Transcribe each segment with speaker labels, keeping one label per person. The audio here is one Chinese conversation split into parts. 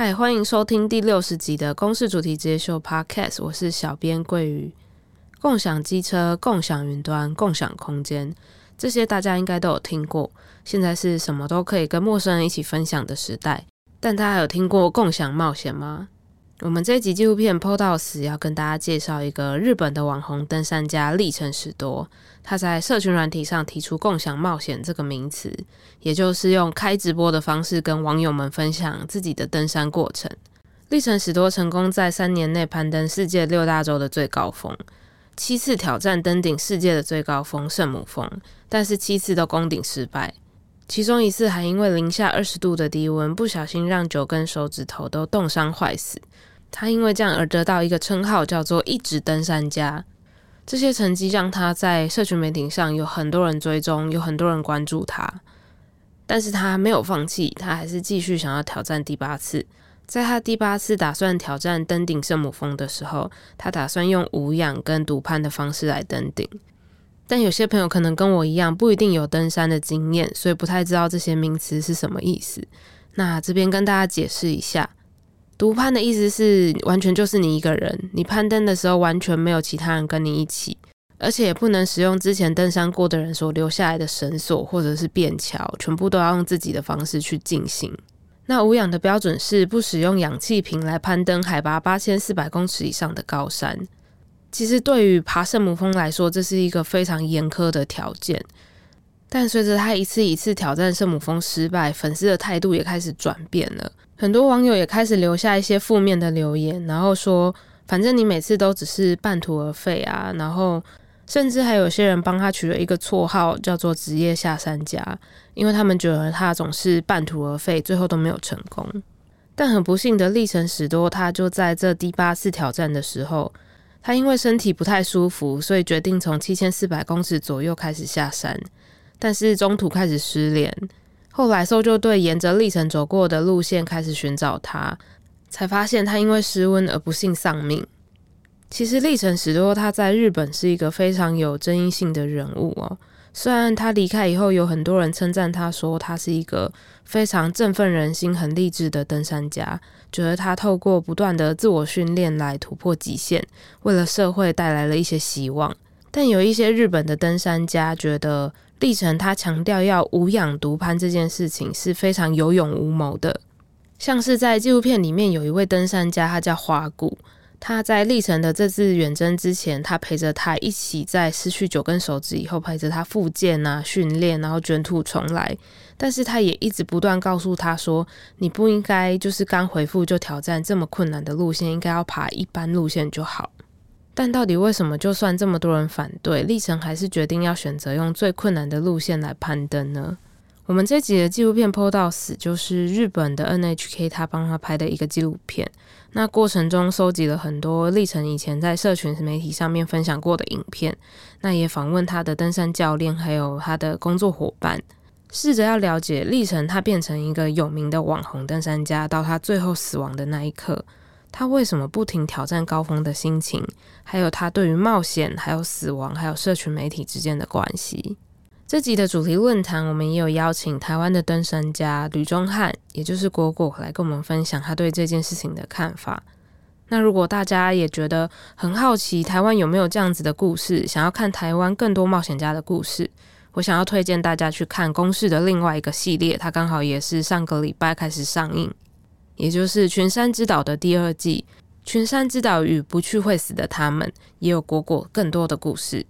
Speaker 1: 嗨，欢迎收听第六十集的公式主题直接秀 Podcast，我是小编桂鱼。共享机车、共享云端、共享空间，这些大家应该都有听过。现在是什么都可以跟陌生人一起分享的时代，但大家有听过共享冒险吗？我们这一集纪录片 PO 到死要跟大家介绍一个日本的网红登山家历城史多。他在社群软体上提出“共享冒险”这个名词，也就是用开直播的方式跟网友们分享自己的登山过程。历城史多成功在三年内攀登世界六大洲的最高峰，七次挑战登顶世界的最高峰圣母峰，但是七次都攻顶失败。其中一次还因为零下二十度的低温，不小心让九根手指头都冻伤坏死。他因为这样而得到一个称号，叫做“一直登山家”。这些成绩让他在社群媒体上有很多人追踪，有很多人关注他。但是他没有放弃，他还是继续想要挑战第八次。在他第八次打算挑战登顶圣母峰的时候，他打算用无氧跟独攀的方式来登顶。但有些朋友可能跟我一样，不一定有登山的经验，所以不太知道这些名词是什么意思。那这边跟大家解释一下。独攀的意思是，完全就是你一个人，你攀登的时候完全没有其他人跟你一起，而且也不能使用之前登山过的人所留下来的绳索或者是便桥，全部都要用自己的方式去进行。那无氧的标准是不使用氧气瓶来攀登海拔八千四百公尺以上的高山。其实对于爬圣母峰来说，这是一个非常严苛的条件。但随着他一次一次挑战圣母峰失败，粉丝的态度也开始转变了。很多网友也开始留下一些负面的留言，然后说：“反正你每次都只是半途而废啊。”然后甚至还有些人帮他取了一个绰号，叫做“职业下山家”，因为他们觉得他总是半途而废，最后都没有成功。但很不幸的，立城史多他就在这第八次挑战的时候，他因为身体不太舒服，所以决定从七千四百公尺左右开始下山，但是中途开始失联。后来搜救队沿着历城走过的路线开始寻找他，才发现他因为失温而不幸丧命。其实历城史多他在日本是一个非常有争议性的人物哦。虽然他离开以后有很多人称赞他说他是一个非常振奋人心、很励志的登山家，觉得他透过不断的自我训练来突破极限，为了社会带来了一些希望。但有一些日本的登山家觉得。历程他强调要无氧独攀这件事情是非常有勇无谋的，像是在纪录片里面有一位登山家，他叫花谷，他在历程的这次远征之前，他陪着他一起在失去九根手指以后，陪着他复健啊、训练，然后卷土重来，但是他也一直不断告诉他说，你不应该就是刚恢复就挑战这么困难的路线，应该要爬一般路线就好。但到底为什么，就算这么多人反对，立城还是决定要选择用最困难的路线来攀登呢？我们这集的纪录片 PO 到死，就是日本的 NHK 他帮他拍的一个纪录片。那过程中收集了很多立城以前在社群媒体上面分享过的影片，那也访问他的登山教练，还有他的工作伙伴，试着要了解立城他变成一个有名的网红登山家，到他最后死亡的那一刻。他为什么不停挑战高峰的心情，还有他对于冒险、还有死亡、还有社群媒体之间的关系。这集的主题论坛，我们也有邀请台湾的登山家吕忠翰，也就是果果，来跟我们分享他对这件事情的看法。那如果大家也觉得很好奇，台湾有没有这样子的故事，想要看台湾更多冒险家的故事，我想要推荐大家去看公视的另外一个系列，它刚好也是上个礼拜开始上映。也就是《群山之岛》的第二季，《群山之岛与不去会死的他们》，也有果果更多的故事。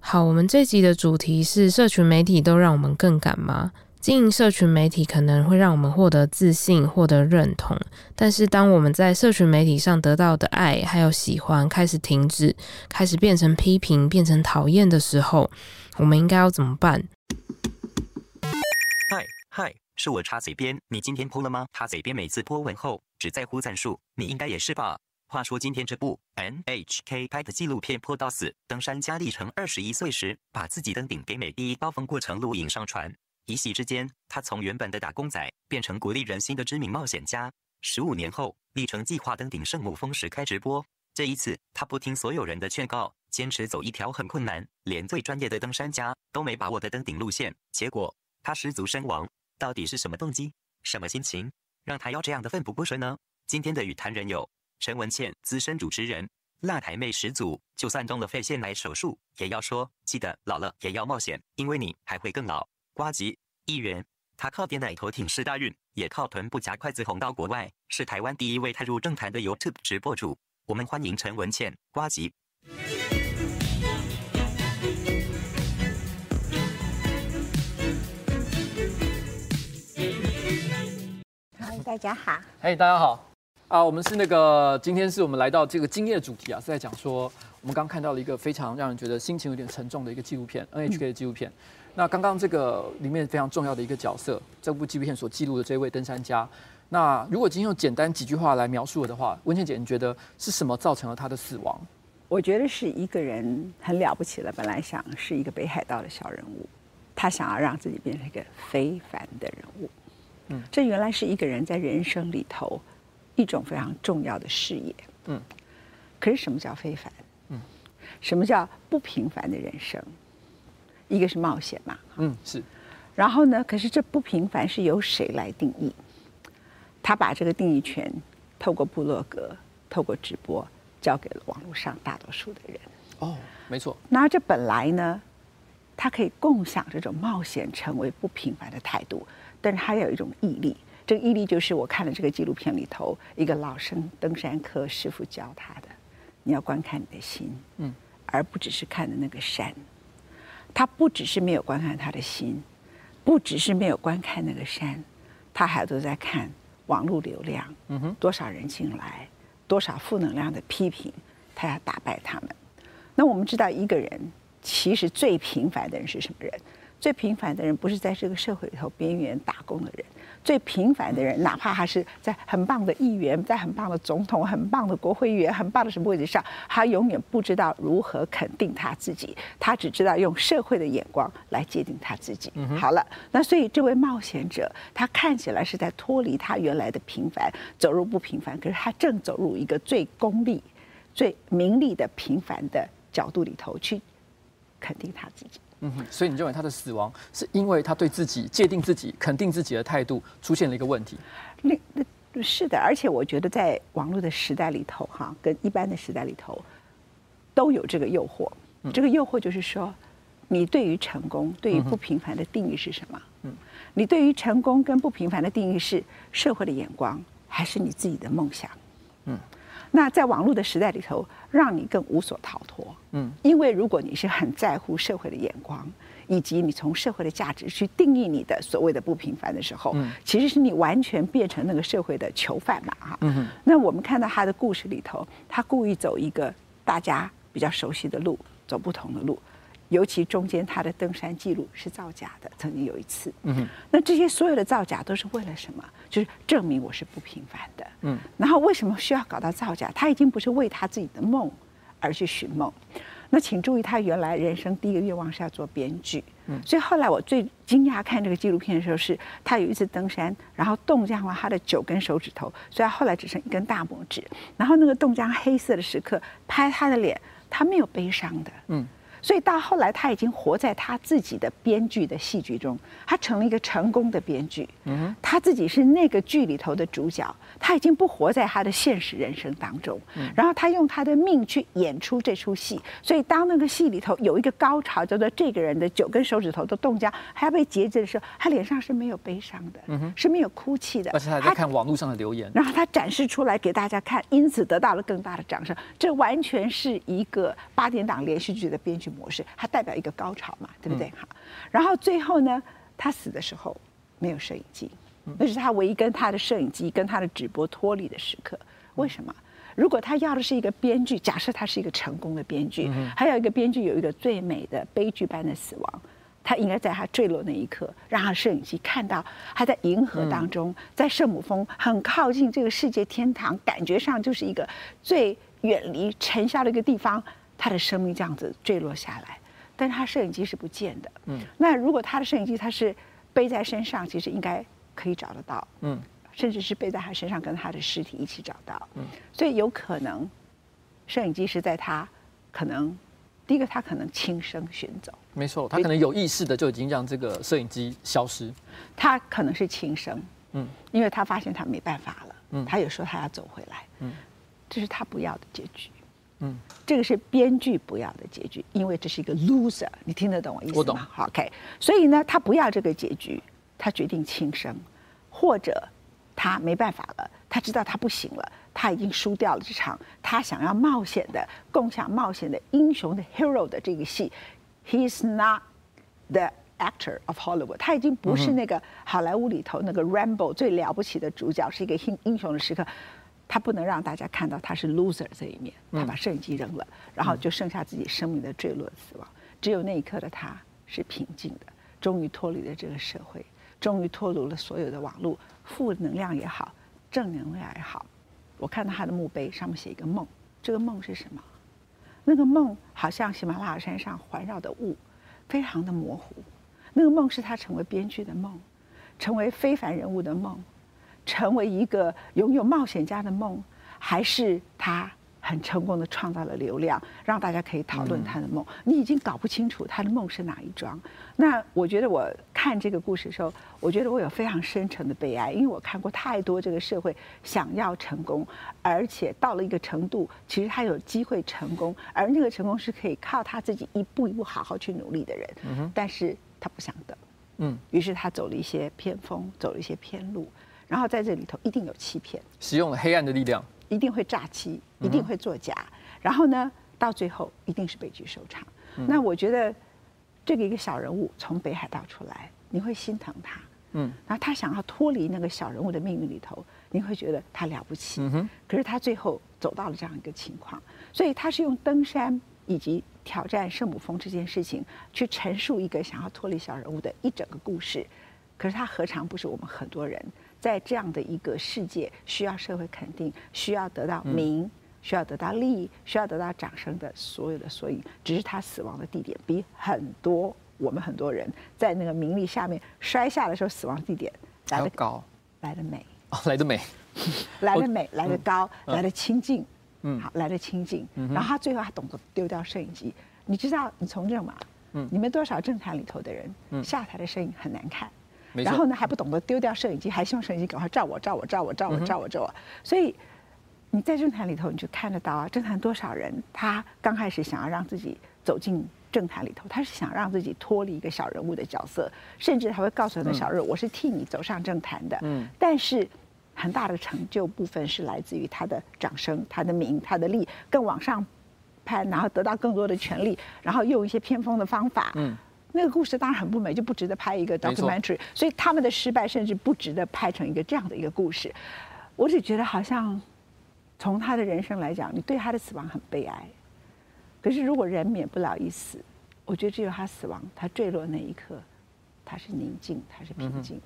Speaker 1: 好，我们这集的主题是：社群媒体都让我们更敢吗？经营社群媒体可能会让我们获得自信、获得认同，但是当我们在社群媒体上得到的爱还有喜欢开始停止，开始变成批评、变成讨厌的时候，我们应该要怎么办？
Speaker 2: 嗨嗨。是我插嘴边，你今天 po 了吗？插嘴边每次 po 文后只在乎赞数，你应该也是吧？话说今天这部 NHK 拍的纪录片 PO 到死，登山家历城二十一岁时把自己登顶北美第一高峰过程录影上传，一夕之间，他从原本的打工仔变成鼓励人心的知名冒险家。十五年后，历城计划登顶圣母峰时开直播，这一次他不听所有人的劝告，坚持走一条很困难，连最专业的登山家都没把握的登顶路线，结果他失足身亡。到底是什么动机？什么心情？让他要这样的奋不顾身呢？今天的与谈人有陈文茜，资深主持人，辣台妹始祖，就算动了肺腺癌手术，也要说记得老了也要冒险，因为你还会更老。瓜吉议员，他靠点奶头挺世大运，也靠臀部夹筷子红到国外，是台湾第一位踏入政坛的 YouTube 直播主。我们欢迎陈文茜，瓜吉。
Speaker 3: 大家好，
Speaker 4: 嘿，大家好啊！我们是那个，今天是我们来到这个今夜的主题啊，是在讲说我们刚看到了一个非常让人觉得心情有点沉重的一个纪录片，NHK 的纪录片。那刚刚这个里面非常重要的一个角色，这部纪录片所记录的这位登山家。那如果今天用简单几句话来描述的话，温倩姐，你觉得是什么造成了他的死亡？
Speaker 3: 我觉得是一个人很了不起了，本来想是一个北海道的小人物，他想要让自己变成一个非凡的人物。嗯，这原来是一个人在人生里头一种非常重要的事业。嗯，可是什么叫非凡？嗯，什么叫不平凡的人生？一个是冒险嘛。嗯，是。然后呢？可是这不平凡是由谁来定义？他把这个定义权透过部落格、透过直播交给了网络上大多数的人。
Speaker 4: 哦，没错。
Speaker 3: 那这本来呢，他可以共享这种冒险成为不平凡的态度。但是他有一种毅力，这个毅力就是我看了这个纪录片里头一个老生登山客师傅教他的：你要观看你的心，嗯，而不只是看的那个山。他不只是没有观看他的心，不只是没有观看那个山，他还都在看网络流量，嗯哼，多少人进来，多少负能量的批评，他要打败他们。那我们知道，一个人其实最平凡的人是什么人？最平凡的人不是在这个社会里头边缘打工的人，最平凡的人，哪怕他是在很棒的议员，在很棒的总统、很棒的国会议员、很棒的什么位置上，他永远不知道如何肯定他自己，他只知道用社会的眼光来界定他自己。好了，那所以这位冒险者，他看起来是在脱离他原来的平凡，走入不平凡，可是他正走入一个最功利、最名利的平凡的角度里头去肯定他自己。
Speaker 4: 嗯哼，所以你认为他的死亡是因为他对自己界定自己、肯定自己的态度出现了一个问题？
Speaker 3: 那那是的，而且我觉得在网络的时代里头，哈，跟一般的时代里头都有这个诱惑。这个诱惑就是说，你对于成功、对于不平凡的定义是什么？嗯，你对于成功跟不平凡的定义是社会的眼光，还是你自己的梦想？嗯。那在网络的时代里头，让你更无所逃脱。嗯，因为如果你是很在乎社会的眼光，以及你从社会的价值去定义你的所谓的不平凡的时候，嗯，其实是你完全变成那个社会的囚犯嘛，哈。嗯。那我们看到他的故事里头，他故意走一个大家比较熟悉的路，走不同的路。尤其中间他的登山记录是造假的，曾经有一次。嗯。那这些所有的造假都是为了什么？就是证明我是不平凡的。嗯。然后为什么需要搞到造假？他已经不是为他自己的梦而去寻梦。那请注意，他原来人生第一个愿望是要做编剧。嗯。所以后来我最惊讶看这个纪录片的时候，是他有一次登山，然后冻僵了他的九根手指头，所以他后来只剩一根大拇指。然后那个冻僵黑色的时刻拍他的脸，他没有悲伤的。嗯。所以到后来，他已经活在他自己的编剧的戏剧中，他成了一个成功的编剧。嗯，他自己是那个剧里头的主角，他已经不活在他的现实人生当中。嗯，然后他用他的命去演出这出戏。所以当那个戏里头有一个高潮，叫做这个人的九根手指头都冻僵，还要被截肢的时候，他脸上是没有悲伤的，嗯，是没有哭泣的。
Speaker 4: 而且他在看网络上的留言，
Speaker 3: 然后他展示出来给大家看，因此得到了更大的掌声。这完全是一个八点档连续剧的编剧模式，它代表一个高潮嘛，对不对？好，然后最后呢，他死的时候没有摄影机，那是他唯一跟他的摄影机跟他的直播脱离的时刻。为什么？如果他要的是一个编剧，假设他是一个成功的编剧，还有一个编剧有一个最美的悲剧般的死亡，他应该在他坠落那一刻，让他摄影机看到他在银河当中，在圣母峰很靠近这个世界天堂，感觉上就是一个最远离尘嚣的一个地方。他的生命这样子坠落下来，但是他摄影机是不见的。嗯，那如果他的摄影机他是背在身上，其实应该可以找得到。嗯，甚至是背在他身上，跟他的尸体一起找到。嗯，所以有可能摄影机是在他可能第一个，他可能轻生寻走。
Speaker 4: 没错，他可能有意识的就已经让这个摄影机消失。
Speaker 3: 他可能是轻生，嗯，因为他发现他没办法了，嗯，他也说他要走回来，嗯，这是他不要的结局，嗯，这个是编剧不要的结局，因为这是一个 loser，你听得懂我意思吗？
Speaker 4: 我懂。
Speaker 3: ，OK，所以呢，他不要这个结局，他决定轻生，或者他没办法了，他知道他不行了，他已经输掉了这场他想要冒险的、共享冒险的英雄的 hero 的这个戏，He's not the actor of Hollywood，他已经不是那个好莱坞里头那个 Rambo 最了不起的主角，是一个英英雄的时刻，他不能让大家看到他是 loser 这一面，他把摄影机扔了，然后就剩下自己生命的坠落死亡。只有那一刻的他是平静的，终于脱离了这个社会，终于脱离了所有的网络，负能量也好，正能量也好。我看到他的墓碑上面写一个梦，这个梦是什么？那个梦好像喜马拉雅山上环绕的雾，非常的模糊。那个梦是他成为编剧的梦，成为非凡人物的梦，成为一个拥有冒险家的梦，还是他很成功的创造了流量，让大家可以讨论他的梦？你已经搞不清楚他的梦是哪一桩。那我觉得我看这个故事的时候，我觉得我有非常深沉的悲哀，因为我看过太多这个社会想要成功，而且到了一个程度，其实他有机会成功，而那个成功是可以靠他自己一步一步好好去努力的人，但是。他不想等，嗯，于是他走了一些偏锋，走了一些偏路，然后在这里头一定有欺骗，
Speaker 4: 使用了黑暗的力量，
Speaker 3: 一定会诈欺，一定会作假，然后呢，到最后一定是悲剧收场。那我觉得这个一个小人物从北海道出来，你会心疼他，嗯，然后他想要脱离那个小人物的命运里头，你会觉得他了不起，嗯哼，可是他最后走到了这样一个情况，所以他是用登山以及。挑战圣母峰这件事情，去陈述一个想要脱离小人物的一整个故事，可是他何尝不是我们很多人在这样的一个世界需要社会肯定、需要得到名、需要得到利益、需要得到掌声的所有的缩影？只是他死亡的地点比很多我们很多人在那个名利下面摔下的时候死亡地点来得高、来得美
Speaker 4: 哦，来得美，
Speaker 3: 来得美，来得高，来得清净。嗯，好，来得清静，然后他最后还懂得丢掉摄影机。你知道，你从政嘛？嗯，你们多少政坛里头的人，下台的摄影很难看，然后呢还不懂得丢掉摄影机，还希望摄影机赶快照我，照我，照我，照我，照我，照我。所以你在政坛里头，你就看得到啊，政坛多少人，他刚开始想要让自己走进政坛里头，他是想让自己脱离一个小人物的角色，甚至还会告诉很多小人物，我是替你走上政坛的。嗯，但是。很大的成就部分是来自于他的掌声、他的名、他的利，更往上攀，然后得到更多的权利，然后用一些偏锋的方法。嗯，那个故事当然很不美，就不值得拍一个 documentary。所以他们的失败甚至不值得拍成一个这样的一个故事。我只觉得好像从他的人生来讲，你对他的死亡很悲哀。可是如果人免不了一死，我觉得只有他死亡，他坠落那一刻，他是宁静，他是平静。嗯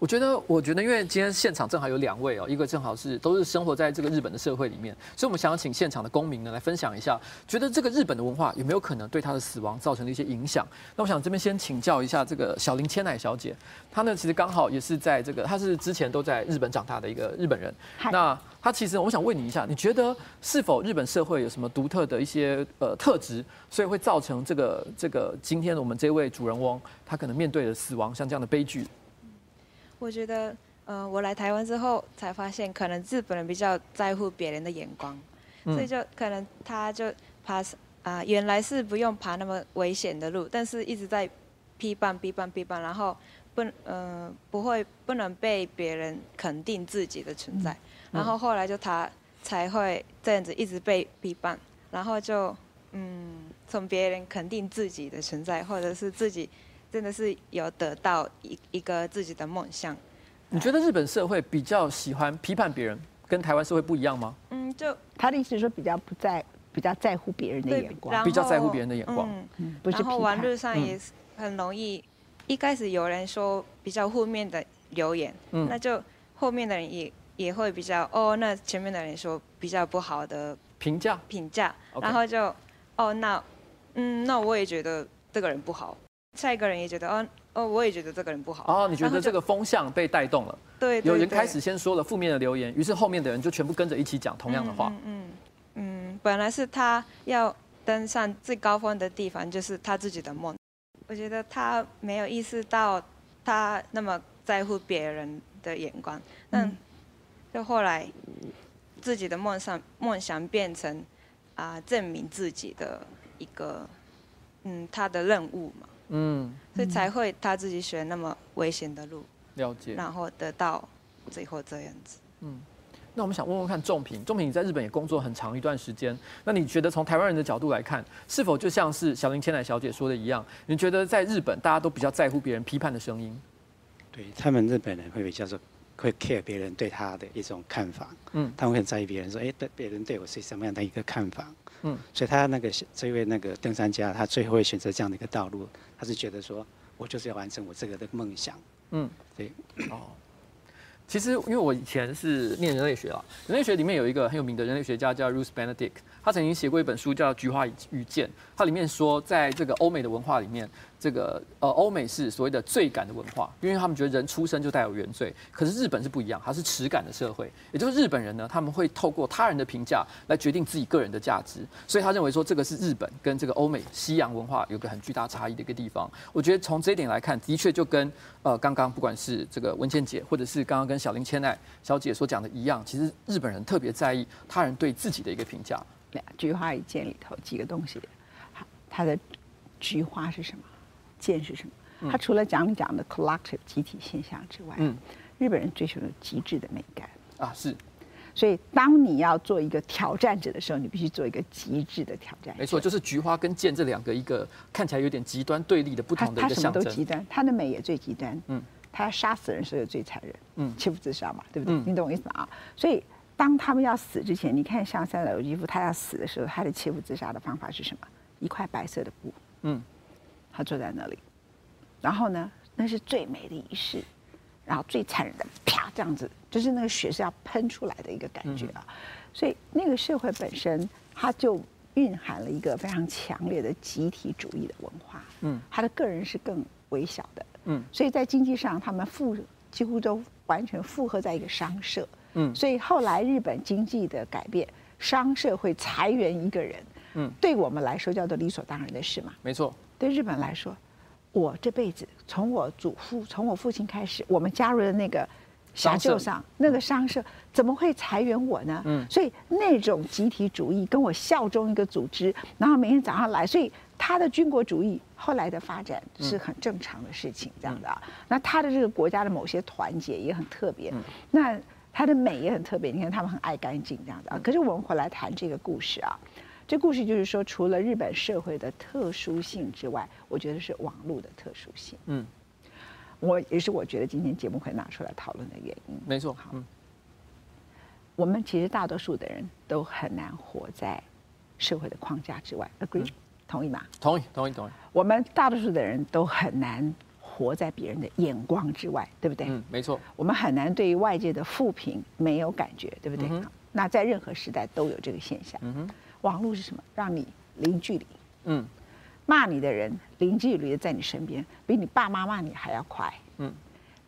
Speaker 4: 我觉得，我觉得，因为今天现场正好有两位哦，一个正好是都是生活在这个日本的社会里面，所以我们想要请现场的公民呢来分享一下，觉得这个日本的文化有没有可能对他的死亡造成了一些影响？那我想这边先请教一下这个小林千乃小姐，她呢其实刚好也是在这个，她是之前都在日本长大的一个日本人。那她其实我想问你一下，你觉得是否日本社会有什么独特的一些呃特质，所以会造成这个这个今天我们这位主人翁他可能面对的死亡像这样的悲剧？
Speaker 5: 我觉得，呃，我来台湾之后才发现，可能日本人比较在乎别人的眼光，嗯、所以就可能他就爬啊、呃，原来是不用爬那么危险的路，但是一直在批判、批判、批判，然后不，呃，不会不能被别人肯定自己的存在，嗯、然后后来就他才会这样子一直被批判，然后就嗯，从别人肯定自己的存在，或者是自己。真的是有得到一一个自己的梦想。
Speaker 4: 你觉得日本社会比较喜欢批判别人，跟台湾社会不一样吗？
Speaker 5: 嗯，就
Speaker 3: 他的意思是说比较不在，比较在乎别人的眼光，
Speaker 4: 比较在乎别人的眼光。
Speaker 5: 嗯，然后网络上也是很容易，嗯、一开始有人说比较负面的留言，嗯、那就后面的人也也会比较哦，那前面的人说比较不好的
Speaker 4: 评价
Speaker 5: 评价，然后就哦，那嗯，那我也觉得这个人不好。下一个人也觉得，哦哦，我也觉得这个人不好。
Speaker 4: 哦，你觉得这个风向被带动了？
Speaker 5: 对，
Speaker 4: 有人开始先说了负面的留言，于是后面的人就全部跟着一起讲同样的话。
Speaker 5: 嗯嗯，嗯，本来是他要登上最高峰的地方，就是他自己的梦。我觉得他没有意识到，他那么在乎别人的眼光。但就后来自己的梦想梦想变成啊、呃、证明自己的一个嗯他的任务嘛。嗯。所以才会他自己选那么危险的路。
Speaker 4: 了解。
Speaker 5: 然后得到最后这样子。嗯。
Speaker 4: 那我们想问问看仲平，仲平你在日本也工作很长一段时间，那你觉得从台湾人的角度来看，是否就像是小林千乃小姐说的一样？你觉得在日本大家都比较在乎别人批判的声音？
Speaker 6: 对他们日本人会比较说会 care 别人对他的一种看法，嗯，他们会很在意别人说，哎，对别人对我是什么样的一个看法，嗯，所以他那个这位那个登山家，他最后会选择这样的一个道路，他是觉得说我就是要完成我这个的梦想，嗯，对，哦。
Speaker 4: 其实，因为我以前是念人类学啊，人类学里面有一个很有名的人类学家叫 Ruth Benedict，他曾经写过一本书叫《菊花与剑》，它里面说，在这个欧美的文化里面。这个呃，欧美是所谓的罪感的文化，因为他们觉得人出生就带有原罪。可是日本是不一样，它是耻感的社会。也就是日本人呢，他们会透过他人的评价来决定自己个人的价值。所以他认为说，这个是日本跟这个欧美西洋文化有个很巨大差异的一个地方。我觉得从这一点来看，的确就跟呃刚刚不管是这个文倩姐，或者是刚刚跟小林千奈小姐所讲的一样，其实日本人特别在意他人对自己的一个评价。
Speaker 3: 菊花一剑里头几个东西，它的菊花是什么？剑是什么？他除了讲你讲的 collective 集体现象之外，嗯，日本人追求的极致的美感
Speaker 4: 啊，是。
Speaker 3: 所以当你要做一个挑战者的时候，你必须做一个极致的挑战。
Speaker 4: 没错，就是菊花跟剑这两个一个看起来有点极端对立的不同的一个象征。
Speaker 3: 他什么都极端，他的美也最极端。嗯，他要杀死人所以最残忍。嗯，切腹自杀嘛，对不对？嗯、你懂我意思吗？啊，所以当他们要死之前，你看像三岛由纪夫，他要死的时候，他的切腹自杀的方法是什么？一块白色的布。嗯。他坐在那里，然后呢，那是最美的仪式，然后最残忍的，啪，这样子，就是那个血是要喷出来的一个感觉啊。所以那个社会本身，它就蕴含了一个非常强烈的集体主义的文化。嗯，他的个人是更微小的。嗯，所以在经济上，他们附几乎都完全附和在一个商社。嗯，所以后来日本经济的改变，商社会裁员一个人。嗯，对我们来说叫做理所当然的事嘛。
Speaker 4: 没错。
Speaker 3: 对日本来说，我这辈子从我祖父从我父亲开始，我们加入的那个硎旧上那个商社，怎么会裁员我呢？嗯，所以那种集体主义跟我效忠一个组织，然后每天早上来，所以他的军国主义后来的发展是很正常的事情，这样的啊。那他的这个国家的某些团结也很特别，那他的美也很特别。你看他们很爱干净这样的啊。可是我们回来谈这个故事啊。这故事就是说，除了日本社会的特殊性之外，我觉得是网络的特殊性。嗯，我也是我觉得今天节目会拿出来讨论的原因。
Speaker 4: 没错，好，嗯，
Speaker 3: 我们其实大多数的人都很难活在社会的框架之外。Agree？嗯，同意吗？
Speaker 4: 同意，同意，同意。
Speaker 3: 我们大多数的人都很难活在别人的眼光之外，对不对？
Speaker 4: 嗯，没错。
Speaker 3: 我们很难对于外界的负评没有感觉，对不对？嗯，那在任何时代都有这个现象。嗯哼。网络是什么？让你零距离。嗯，骂你的人零距离的在你身边，比你爸妈骂你还要快。嗯，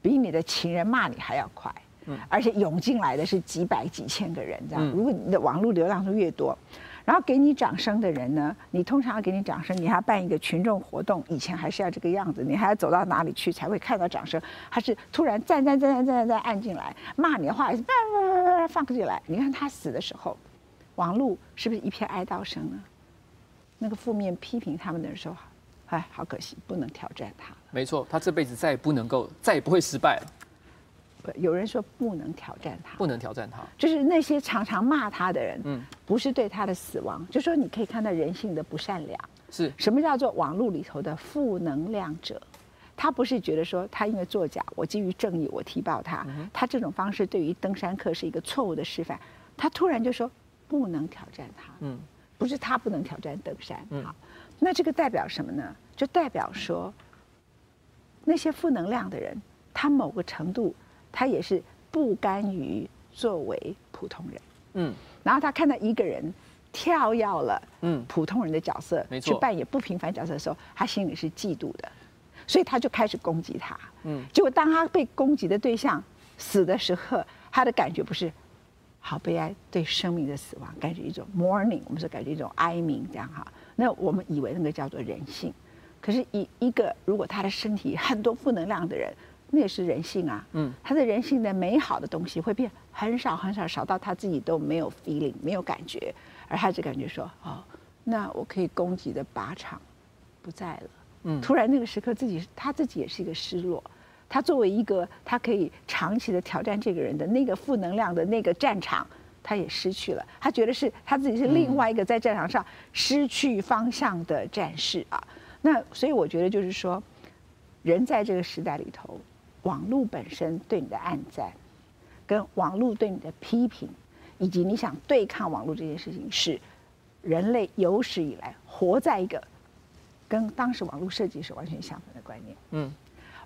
Speaker 3: 比你的情人骂你还要快。嗯，而且涌进来的是几百几千个人，这样。如果你的网络流量数越多，然后给你掌声的人呢，你通常要给你掌声，你还要办一个群众活动，以前还是要这个样子，你还要走到哪里去才会看到掌声？还是突然站站站站站站按进来骂你的话也是叭叭叭叭放进来？你看他死的时候。网络是不是一片哀悼声呢？那个负面批评他们的人说：“哎，好可惜，不能挑战他了。”
Speaker 4: 没错，他这辈子再也不能够，再也不会失败了。
Speaker 3: 有人说不能挑战他，
Speaker 4: 不能挑战他，
Speaker 3: 就是那些常常骂他的人，嗯，不是对他的死亡，就说你可以看到人性的不善良。
Speaker 4: 是
Speaker 3: 什么叫做网络里头的负能量者？他不是觉得说他因为作假，我基于正义我踢爆他，嗯、他这种方式对于登山客是一个错误的示范。他突然就说。不能挑战他，嗯，不是他不能挑战登山，嗯，好，那这个代表什么呢？就代表说，那些负能量的人，他某个程度，他也是不甘于作为普通人，嗯，然后他看到一个人跳跃了，嗯，普通人的角色，嗯，去扮演不平凡角色的时候，他心里是嫉妒的，所以他就开始攻击他，嗯，结果当他被攻击的对象死的时候，他的感觉不是。好悲哀，对生命的死亡感觉一种 mourning，我们说感觉一种哀鸣，这样哈。那我们以为那个叫做人性，可是，一一个如果他的身体很多负能量的人，那也是人性啊。嗯，他的人性的美好的东西会变很少很少，少到他自己都没有 feeling，没有感觉，而他就感觉说，哦，那我可以攻击的靶场不在了。嗯，突然那个时刻，自己他自己也是一个失落。他作为一个他可以长期的挑战这个人的那个负能量的那个战场，他也失去了。他觉得是他自己是另外一个在战场上失去方向的战士啊。那所以我觉得就是说，人在这个时代里头，网络本身对你的暗赞，跟网络对你的批评，以及你想对抗网络这件事情，是人类有史以来活在一个跟当时网络设计是完全相反的观念。嗯。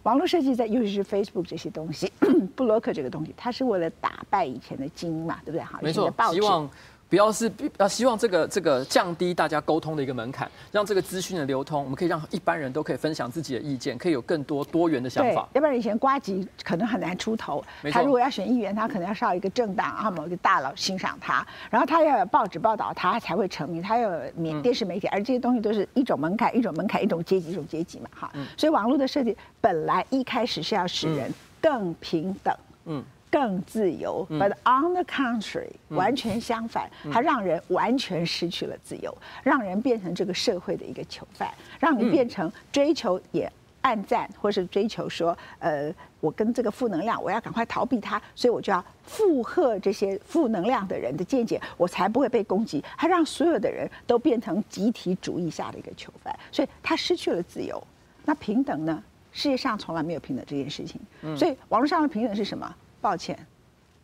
Speaker 3: 网络设计在，尤其是 Facebook 这些东西，布洛克这个东西，它是为了打败以前的精英嘛，对不对？哈，
Speaker 4: 没错，希望。不要是要希望这个这个降低大家沟通的一个门槛，让这个资讯的流通，我们可以让一般人都可以分享自己的意见，可以有更多多元的想法。
Speaker 3: 要不然以前瓜吉可能很难出头，他如果要选议员，他可能要上一个政党啊，某一个大佬欣赏他，然后他要有报纸报道他才会成名，他要有免电视媒体，而这些东西都是一种门槛，一种门槛，一种阶级，一种阶级嘛，哈。所以网络的设计本来一开始是要使人更平等。嗯。更自由，but on the contrary，完全相反，它让人完全失去了自由，让人变成这个社会的一个囚犯，让你变成追求也暗赞，或是追求说，呃，我跟这个负能量，我要赶快逃避它，所以我就要附和这些负能量的人的见解，我才不会被攻击。它让所有的人都变成集体主义下的一个囚犯，所以他失去了自由。那平等呢？世界上从来没有平等这件事情。所以网络上的平等是什么？抱歉，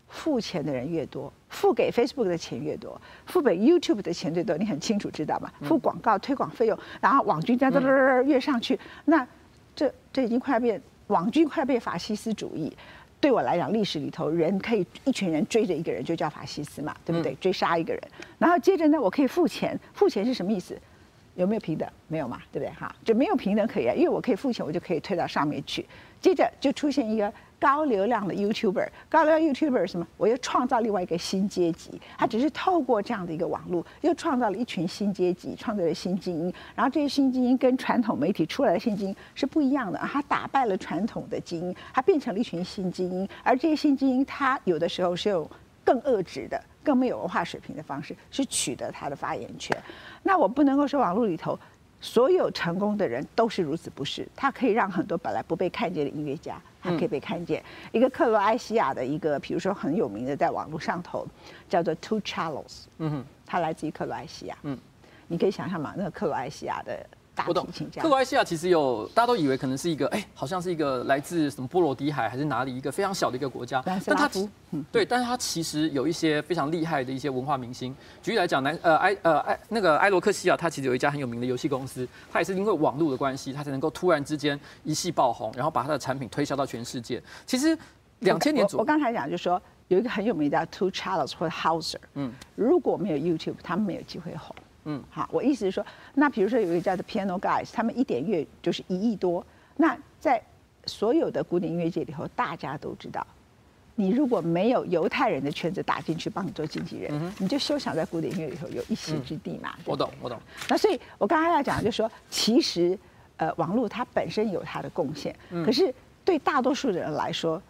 Speaker 3: 付钱的人越多，付给 Facebook 的钱越多，付给 YouTube 的钱最多，你很清楚知道吗？付广告推广费用，然后网军这样越上去，那这这已经快要变网军快要变法西斯主义。对我来讲，历史里头人可以一群人追着一个人就叫法西斯嘛，对不对？追杀一个人，然后接着呢，我可以付钱，付钱是什么意思？有没有平等？没有嘛，对不对？哈，就没有平等可言，因为我可以付钱，我就可以推到上面去，接着就出现一个。高流量的 YouTuber，高流量 YouTuber 什么？我又创造另外一个新阶级。他只是透过这样的一个网络，又创造了一群新阶级，创造了新精英。然后这些新精英跟传统媒体出来的新精英是不一样的。他打败了传统的精英，他变成了一群新精英。而这些新精英，他有的时候是用更恶质的、更没有文化水平的方式，去取得他的发言权。那我不能够说网络里头。所有成功的人都是如此，不是？他可以让很多本来不被看见的音乐家，他可以被看见。一个克罗埃西亚的一个，比如说很有名的，在网络上头叫做 Two Charles，嗯哼，他来自于克罗埃西亚，嗯，你可以想象嘛，那个克罗埃西亚的。我懂。克罗埃西亚其实有，大家都以为可能是一个，哎，好像是一个来自什么波罗的海还是哪里一个非常小的一个国家。但他，对，但是他其实有一些非常厉害的一些文化明星。举例来讲，南呃埃呃埃那个埃罗克西亚，他其实有一家很有名的游戏公司，他也是因为网络的关系，他才能够突然之间一夕爆红，然后把他的产品推销到全世界。其实两千年左右，我刚才讲就是说有一个很有名的叫 Two Charles 或者 Hauser，嗯，如果没有 YouTube，他们没有机会红。嗯，好，我意思是说，那比如说有一个叫做 Piano Guys，他们一点乐就是一亿多。那在所有的古典音乐界里头，大家都知道，你如果没有犹太人的圈子打进去帮你做经纪人，嗯、你就休想在古典音乐里头有一席之地嘛。嗯、对对我懂，我懂。那所以我刚才要讲就是说，其实呃，网络它本身有它的贡献，可是对大多数的人来说，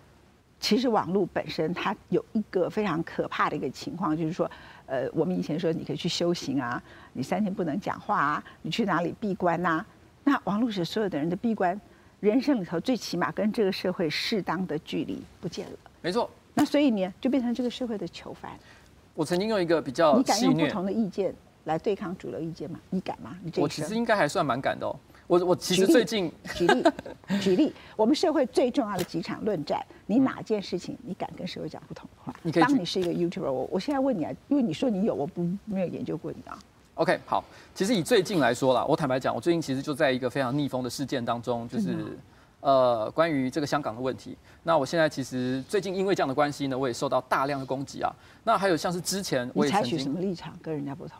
Speaker 3: 其实网络本身它有一个非常可怕的一个情况，就是说。呃，我们以前说你可以去修行啊，你三天不能讲话啊，你去哪里闭关呐、啊？那网络使所有的人的闭关，人生里头最起码跟这个社会适当的距离不见了。没错。那所以你就变成这个社会的囚犯。我曾经用一个比较，你敢用不同的意见来对抗主流意见吗？你敢吗？你这我其实应该还算蛮敢的哦。我我其实最近举例举例，我们社会最重要的几场论战，你哪件事情你敢跟社会讲不同的话？你可以。当你是一个 YouTuber，我我现在问你啊，因为你说你有，我不没有研究过你啊。OK，好，其实以最近来说啦，我坦白讲，我最近其实就在一个非常逆风的事件当中，就是呃，关于这个香港的问题。那我现在其实最近因为这样的关系呢，我也受到大量的攻击啊。那还有像是之前我也采取什么立场跟人家不同？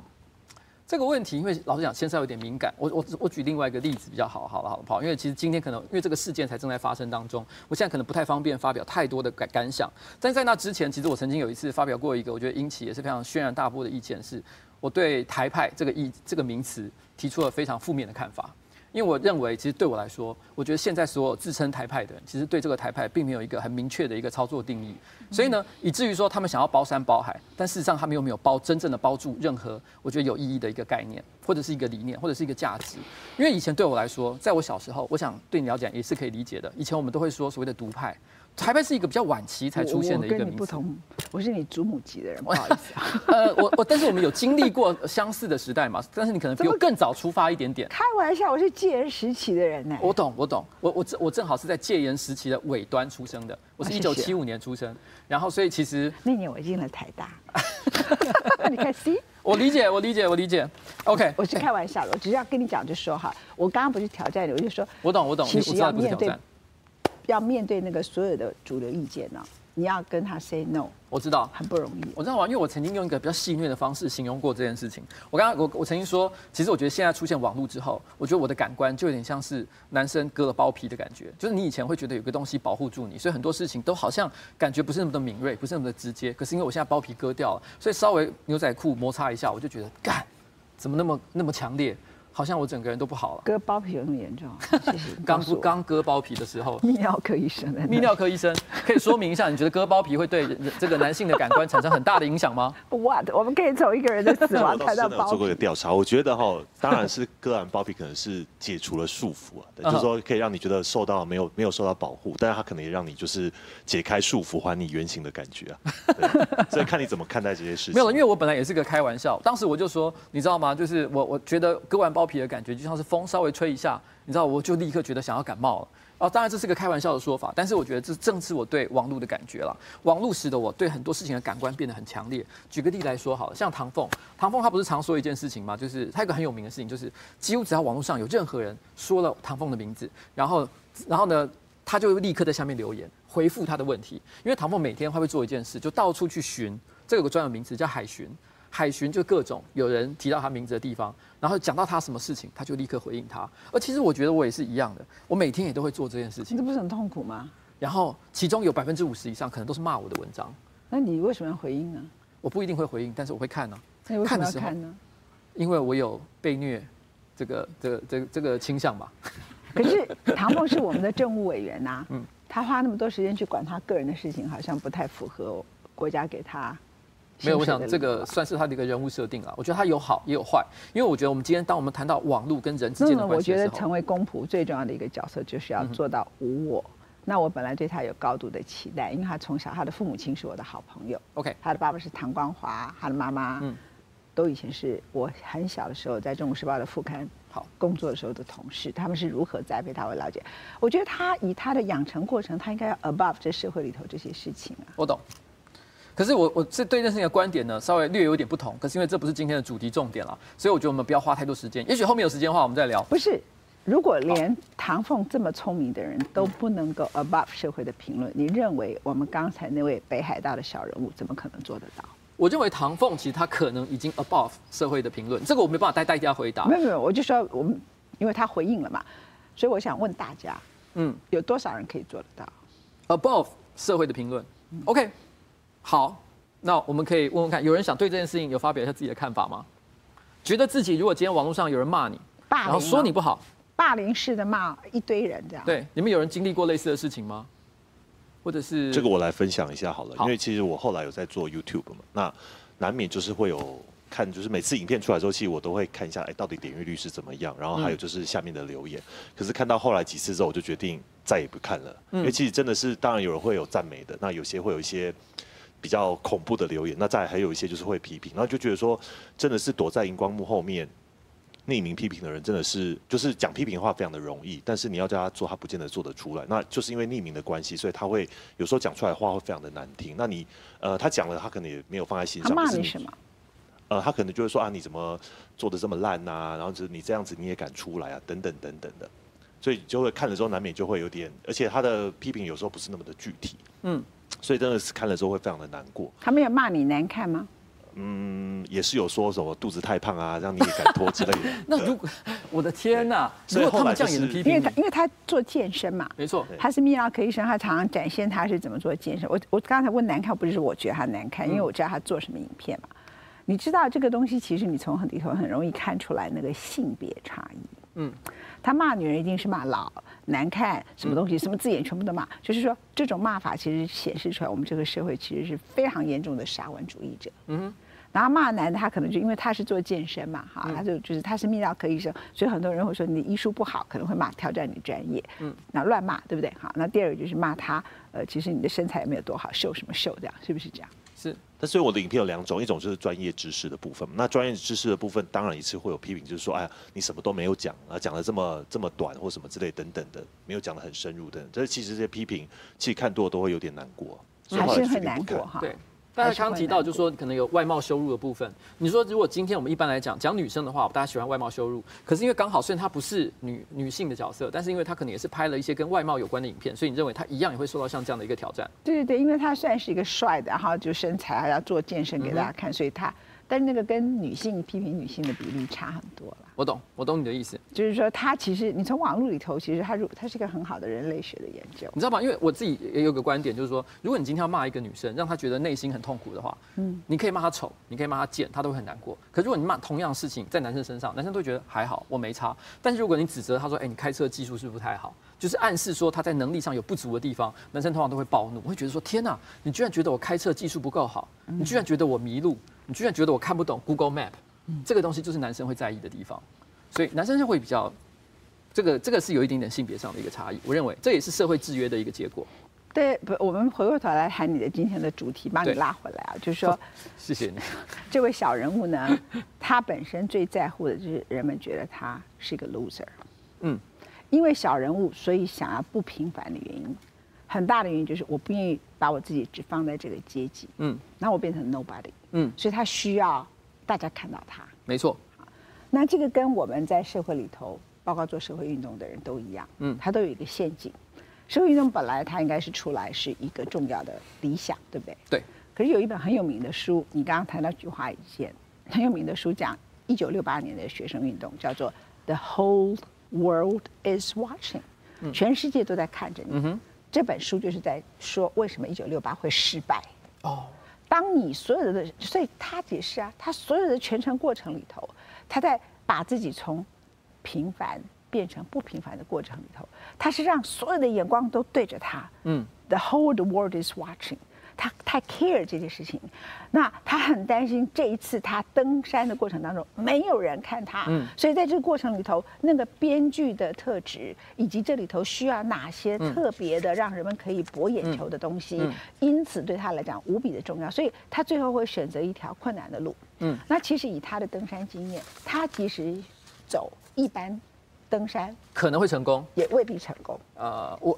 Speaker 3: 这个问题，因为老实讲，现在有点敏感。我我我举另外一个例子比较好，好了好了，好，因为其实今天可能因为这个事件才正在发生当中，我现在可能不太方便发表太多的感感想。但在那之前，其实我曾经有一次发表过一个我觉得引起也是非常轩然大波的意见，是我对台派这个意这个名词提出了非常负面的看法。
Speaker 4: 因为我认为，其实对我来说，我觉得现在所有自称台派的人，其实对这个台派并没有一个很明确的一个操作定义，所以呢，以至于说他们想要包山包海，但事实上他们又没有包真正的包住任何我觉得有意义的一个概念，或者是一个理念，或者是一个价值。因为以前对我来说，在我小时候，我想对你了解也是可以理解的。以前我们都会说所谓的独派。台派是一个比较晚期才出现的一个名词。
Speaker 3: 我跟你不同，我是你祖母级的人，不好意思啊。
Speaker 4: 呃，我我，但是我们有经历过相似的时代嘛？但是你可能比我更早出发一点点。
Speaker 3: 开玩笑，我是戒严时期的人呢。
Speaker 4: 我懂，我懂，我我我正好是在戒严时期的尾端出生的。我是一九七五年出生，然后所以其实
Speaker 3: 那年我进了台大。你看，C，
Speaker 4: 我理解，我理解，我理解。OK，
Speaker 3: 我是开玩笑的，我只是要跟你讲，就说哈，我刚刚不是挑战你，我就说，
Speaker 4: 我懂，我懂，
Speaker 3: 其实要面对。
Speaker 4: 要
Speaker 3: 面对那个所有的主流意见呢，你要跟他 say no。
Speaker 4: 我知道
Speaker 3: 很不容易，
Speaker 4: 我知道啊？因为我曾经用一个比较戏谑的方式形容过这件事情。我刚刚我我曾经说，其实我觉得现在出现网络之后，我觉得我的感官就有点像是男生割了包皮的感觉，就是你以前会觉得有个东西保护住你，所以很多事情都好像感觉不是那么的敏锐，不是那么的直接。可是因为我现在包皮割掉了，所以稍微牛仔裤摩擦一下，我就觉得干，怎么那么那么强烈？好像我整个人都不好了。
Speaker 3: 割包皮有那么严重？刚不。
Speaker 4: 刚刚割包皮的时候，
Speaker 3: 泌尿科医生。
Speaker 4: 泌尿科医生可以说明一下，你觉得割包皮会对这个男性的感官产生很大的影响吗？
Speaker 3: What？我们可以从一个人的死亡谈到包皮。
Speaker 7: 做过一个调查，我觉得哈，当然是割完包皮可能是解除了束缚啊，就是说可以让你觉得受到没有没有受到保护，但是他可能也让你就是解开束缚，还你原形的感觉啊。所以看你怎么看待这些事情。
Speaker 4: 没有，因为我本来也是个开玩笑，当时我就说，你知道吗？就是我我觉得割完包。包皮的感觉就像是风稍微吹一下，你知道，我就立刻觉得想要感冒了。哦，当然这是个开玩笑的说法，但是我觉得这正是我对网络的感觉了。网络使得我对很多事情的感官变得很强烈。举个例来说好了，像唐凤，唐凤他不是常说一件事情吗？就是他有个很有名的事情，就是几乎只要网络上有任何人说了唐凤的名字，然后，然后呢，他就立刻在下面留言回复他的问题。因为唐凤每天他会做一件事，就到处去寻，这有个专有名词叫海巡。海巡就各种有人提到他名字的地方，然后讲到他什么事情，他就立刻回应他。而其实我觉得我也是一样的，我每天也都会做这件事情。
Speaker 3: 这不是很痛苦吗？
Speaker 4: 然后其中有百分之五十以上可能都是骂我的文章。
Speaker 3: 那你为什么要回应呢？
Speaker 4: 我不一定会回应，但是我会看呢、啊。
Speaker 3: 那你为什么要看呢？
Speaker 4: 因为我有被虐这个这个这个这个倾向吧。
Speaker 3: 可是唐凤是我们的政务委员呐、啊，嗯，他花那么多时间去管他个人的事情，好像不太符合国家给他。
Speaker 4: 没有，我想这个算是他的一个人物设定啊。我觉得他有好也有坏，因为我觉得我们今天当我们谈到网络跟人之间的关系
Speaker 3: 我觉得成为公仆最重要的一个角色就是要做到无我。嗯、那我本来对他有高度的期待，因为他从小他的父母亲是我的好朋友。
Speaker 4: OK，
Speaker 3: 他的爸爸是唐光华，他的妈妈嗯，都以前是我很小的时候在《中国时报》的副刊好工作的时候的同事。他们是如何栽培他，我了解。我觉得他以他的养成过程，他应该要 above 这社会里头这些事情啊。
Speaker 4: 我懂。可是我我这对这件事情的观点呢，稍微略有点不同。可是因为这不是今天的主题重点了，所以我觉得我们不要花太多时间。也许后面有时间的话，我们再聊。
Speaker 3: 不是，如果连唐凤这么聪明的人都不能够 above 社会的评论，你认为我们刚才那位北海道的小人物怎么可能做得到？
Speaker 4: 我认为唐凤其实他可能已经 above 社会的评论，这个我没办法代大家回答。
Speaker 3: 没有没有，我就说我们，因为他回应了嘛，所以我想问大家，嗯，有多少人可以做得到
Speaker 4: above 社会的评论？OK，好。那我们可以问问看，有人想对这件事情有发表一下自己的看法吗？觉得自己如果今天网络上有人骂你，然后说你不好，
Speaker 3: 霸凌式的骂一堆人这样，
Speaker 4: 对，你们有人经历过类似的事情吗？或者是
Speaker 7: 这个我来分享一下好了，因为其实我后来有在做 YouTube 嘛，那难免就是会有看，就是每次影片出来之后，其实我都会看一下，哎，到底点阅率是怎么样，然后还有就是下面的留言。可是看到后来几次之后，我就决定再也不看了，因为其实真的是，当然有人会有赞美的，那有些会有一些。比较恐怖的留言，那再还有一些就是会批评，然后就觉得说，真的是躲在荧光幕后面匿名批评的人，真的是就是讲批评的话非常的容易，但是你要叫他做，他不见得做得出来。那就是因为匿名的关系，所以他会有时候讲出来的话会非常的难听。那你呃，他讲了，他可能也没有放在心上。
Speaker 3: 他骂你什么？
Speaker 7: 呃，他可能就会说啊，你怎么做的这么烂啊？然后就是你这样子你也敢出来啊？等等等等的，所以就会看了之后难免就会有点，而且他的批评有时候不是那么的具体。嗯。所以真的是看了之后会非常的难过。
Speaker 3: 他没有骂你难看吗？
Speaker 7: 嗯，也是有说什么肚子太胖啊，让你也敢脱之类的。
Speaker 4: 那如果我的天哪，如果他们这样也能批评，
Speaker 3: 因为他因为他做健身嘛，
Speaker 4: 没错，
Speaker 3: 他是泌尿科医生，他常常展现他是怎么做健身。我我刚才问难看，不是我觉得他难看，因为我知道他做什么影片嘛。你知道这个东西，其实你从很里头很容易看出来那个性别差异。嗯，他骂女人一定是骂老难看，什么东西，什么字眼全部都骂。就是说，这种骂法其实显示出来，我们这个社会其实是非常严重的沙文主义者。嗯。然后骂男的，他可能就因为他是做健身嘛，哈，他就就是他是泌尿科医生，所以很多人会说你的医术不好，可能会骂挑战你的专业，嗯，那乱骂对不对？好，那第二个就是骂他，呃，其实你的身材也没有多好，瘦什么瘦这样，是不是这样？
Speaker 4: 是。
Speaker 7: 但所以我的影片有两种，一种就是专业知识的部分，那专业知识的部分当然也是会有批评，就是说，哎呀，你什么都没有讲啊，讲的这么这么短或什么之类等等的，没有讲的很深入的，这其实这些批评，其实看多了都会有点难过，
Speaker 3: 还是很难过哈。对。
Speaker 4: 大家刚刚提到，就是说可能有外貌羞辱的部分。你说，如果今天我们一般来讲讲女生的话，大家喜欢外貌羞辱。可是因为刚好，虽然她不是女女性的角色，但是因为她可能也是拍了一些跟外貌有关的影片，所以你认为她一样也会受到像这样的一个挑战？
Speaker 3: 对对对，因为她算是一个帅的，然后就身材还要做健身给大家看，所以她。但是那个跟女性批评女性的比例差很多了。
Speaker 4: 我懂，我懂你的意思，
Speaker 3: 就是说他其实你从网络里头，其实他如他是一个很好的人类学的研究，
Speaker 4: 你知道吗？因为我自己也有个观点，就是说，如果你今天要骂一个女生，让她觉得内心很痛苦的话，嗯，你可以骂她丑，你可以骂她贱，她都会很难过。可如果你骂同样事情在男生身上，男生都会觉得还好，我没差。但是如果你指责他说，哎，你开车技术是不是不太好？就是暗示说他在能力上有不足的地方，男生通常都会暴怒，会觉得说，天哪，你居然觉得我开车技术不够好，你居然觉得我迷路。你居然觉得我看不懂 Google Map，这个东西就是男生会在意的地方，所以男生就会比较，这个这个是有一点点性别上的一个差异。我认为这也是社会制约的一个结果。
Speaker 3: 对，不，我们回过头来谈你的今天的主题，把你拉回来啊，就是说，
Speaker 4: 谢谢你。
Speaker 3: 这位小人物呢，他本身最在乎的就是人们觉得他是一个 loser。嗯，因为小人物，所以想要不平凡的原因，很大的原因就是我不愿意把我自己只放在这个阶级。嗯，那我变成 nobody。嗯，所以他需要大家看到他，
Speaker 4: 没错。
Speaker 3: 那这个跟我们在社会里头，包括做社会运动的人都一样，嗯，他都有一个陷阱。社会运动本来它应该是出来是一个重要的理想，对不对？
Speaker 4: 对。
Speaker 3: 可是有一本很有名的书，你刚刚谈到菊花一件很有名的书，讲一九六八年的学生运动，叫做《The Whole World Is Watching》，全世界都在看着你。嗯哼。这本书就是在说为什么一九六八会失败。哦。当你所有的，所以他解释啊，他所有的全程过程里头，他在把自己从平凡变成不平凡的过程里头，他是让所有的眼光都对着他。嗯，The whole world is watching。他太 care 这件事情，那他很担心这一次他登山的过程当中没有人看他，嗯，所以在这个过程里头，那个编剧的特质以及这里头需要哪些特别的让人们可以博眼球的东西，因此对他来讲无比的重要，所以他最后会选择一条困难的路，嗯，那其实以他的登山经验，他其实走一般登山
Speaker 4: 可能会成功，
Speaker 3: 也未必成功，
Speaker 4: 呃，我。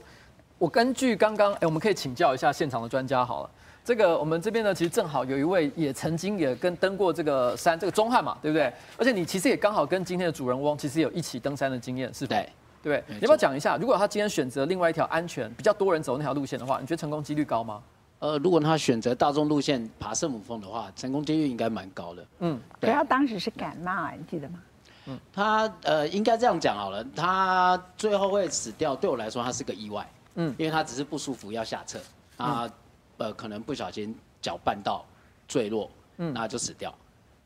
Speaker 4: 我根据刚刚，哎，我们可以请教一下现场的专家好了。这个我们这边呢，其实正好有一位也曾经也跟登过这个山，这个钟汉嘛，对不对？而且你其实也刚好跟今天的主人翁其实有一起登山的经验，是吧？对，对不对？你要不要讲一下，如果他今天选择另外一条安全、比较多人走那条路线的话，你觉得成功几率高吗？
Speaker 8: 呃，如果他选择大众路线爬圣母峰的话，成功几率应该蛮高的。嗯，
Speaker 3: 对。他当时是感冒，你记得吗？
Speaker 8: 嗯，他呃，应该这样讲好了，他最后会死掉，对我来说，他是个意外。嗯，因为他只是不舒服要下撤，啊，呃，可能不小心脚绊到坠落，嗯，那就死掉。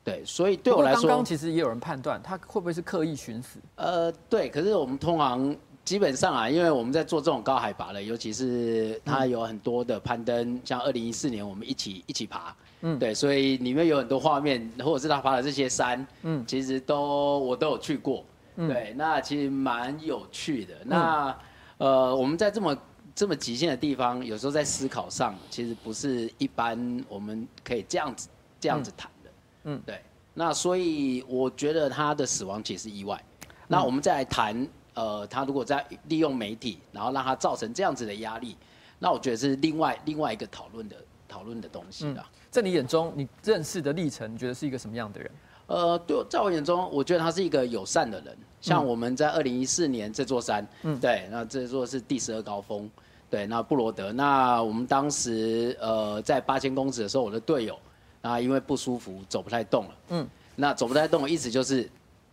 Speaker 8: 对，所以对我来说，刚刚
Speaker 4: 其实也有人判断他会不会是刻意寻死。
Speaker 8: 呃，对，可是我们通常基本上啊，因为我们在做这种高海拔的，尤其是他有很多的攀登，嗯、像二零一四年我们一起一起爬，嗯，对，所以里面有很多画面，或者是他爬的这些山，嗯，其实都我都有去过，嗯、对，那其实蛮有趣的，那。嗯呃，我们在这么这么极限的地方，有时候在思考上，其实不是一般我们可以这样子这样子谈的。嗯，对。那所以我觉得他的死亡其实是意外。嗯、那我们再来谈，呃，他如果在利用媒体，然后让他造成这样子的压力，那我觉得是另外另外一个讨论的讨论的东西了、嗯。
Speaker 4: 在你眼中，你认识的历程，你觉得是一个什么样的人？
Speaker 8: 呃，对，在我眼中，我觉得他是一个友善的人。像我们在二零一四年这座山，嗯，对，那这座是第十二高峰，对，那布罗德，那我们当时呃在八千公尺的时候，我的队友，那因为不舒服走不太动了，嗯，那走不太动，意思就是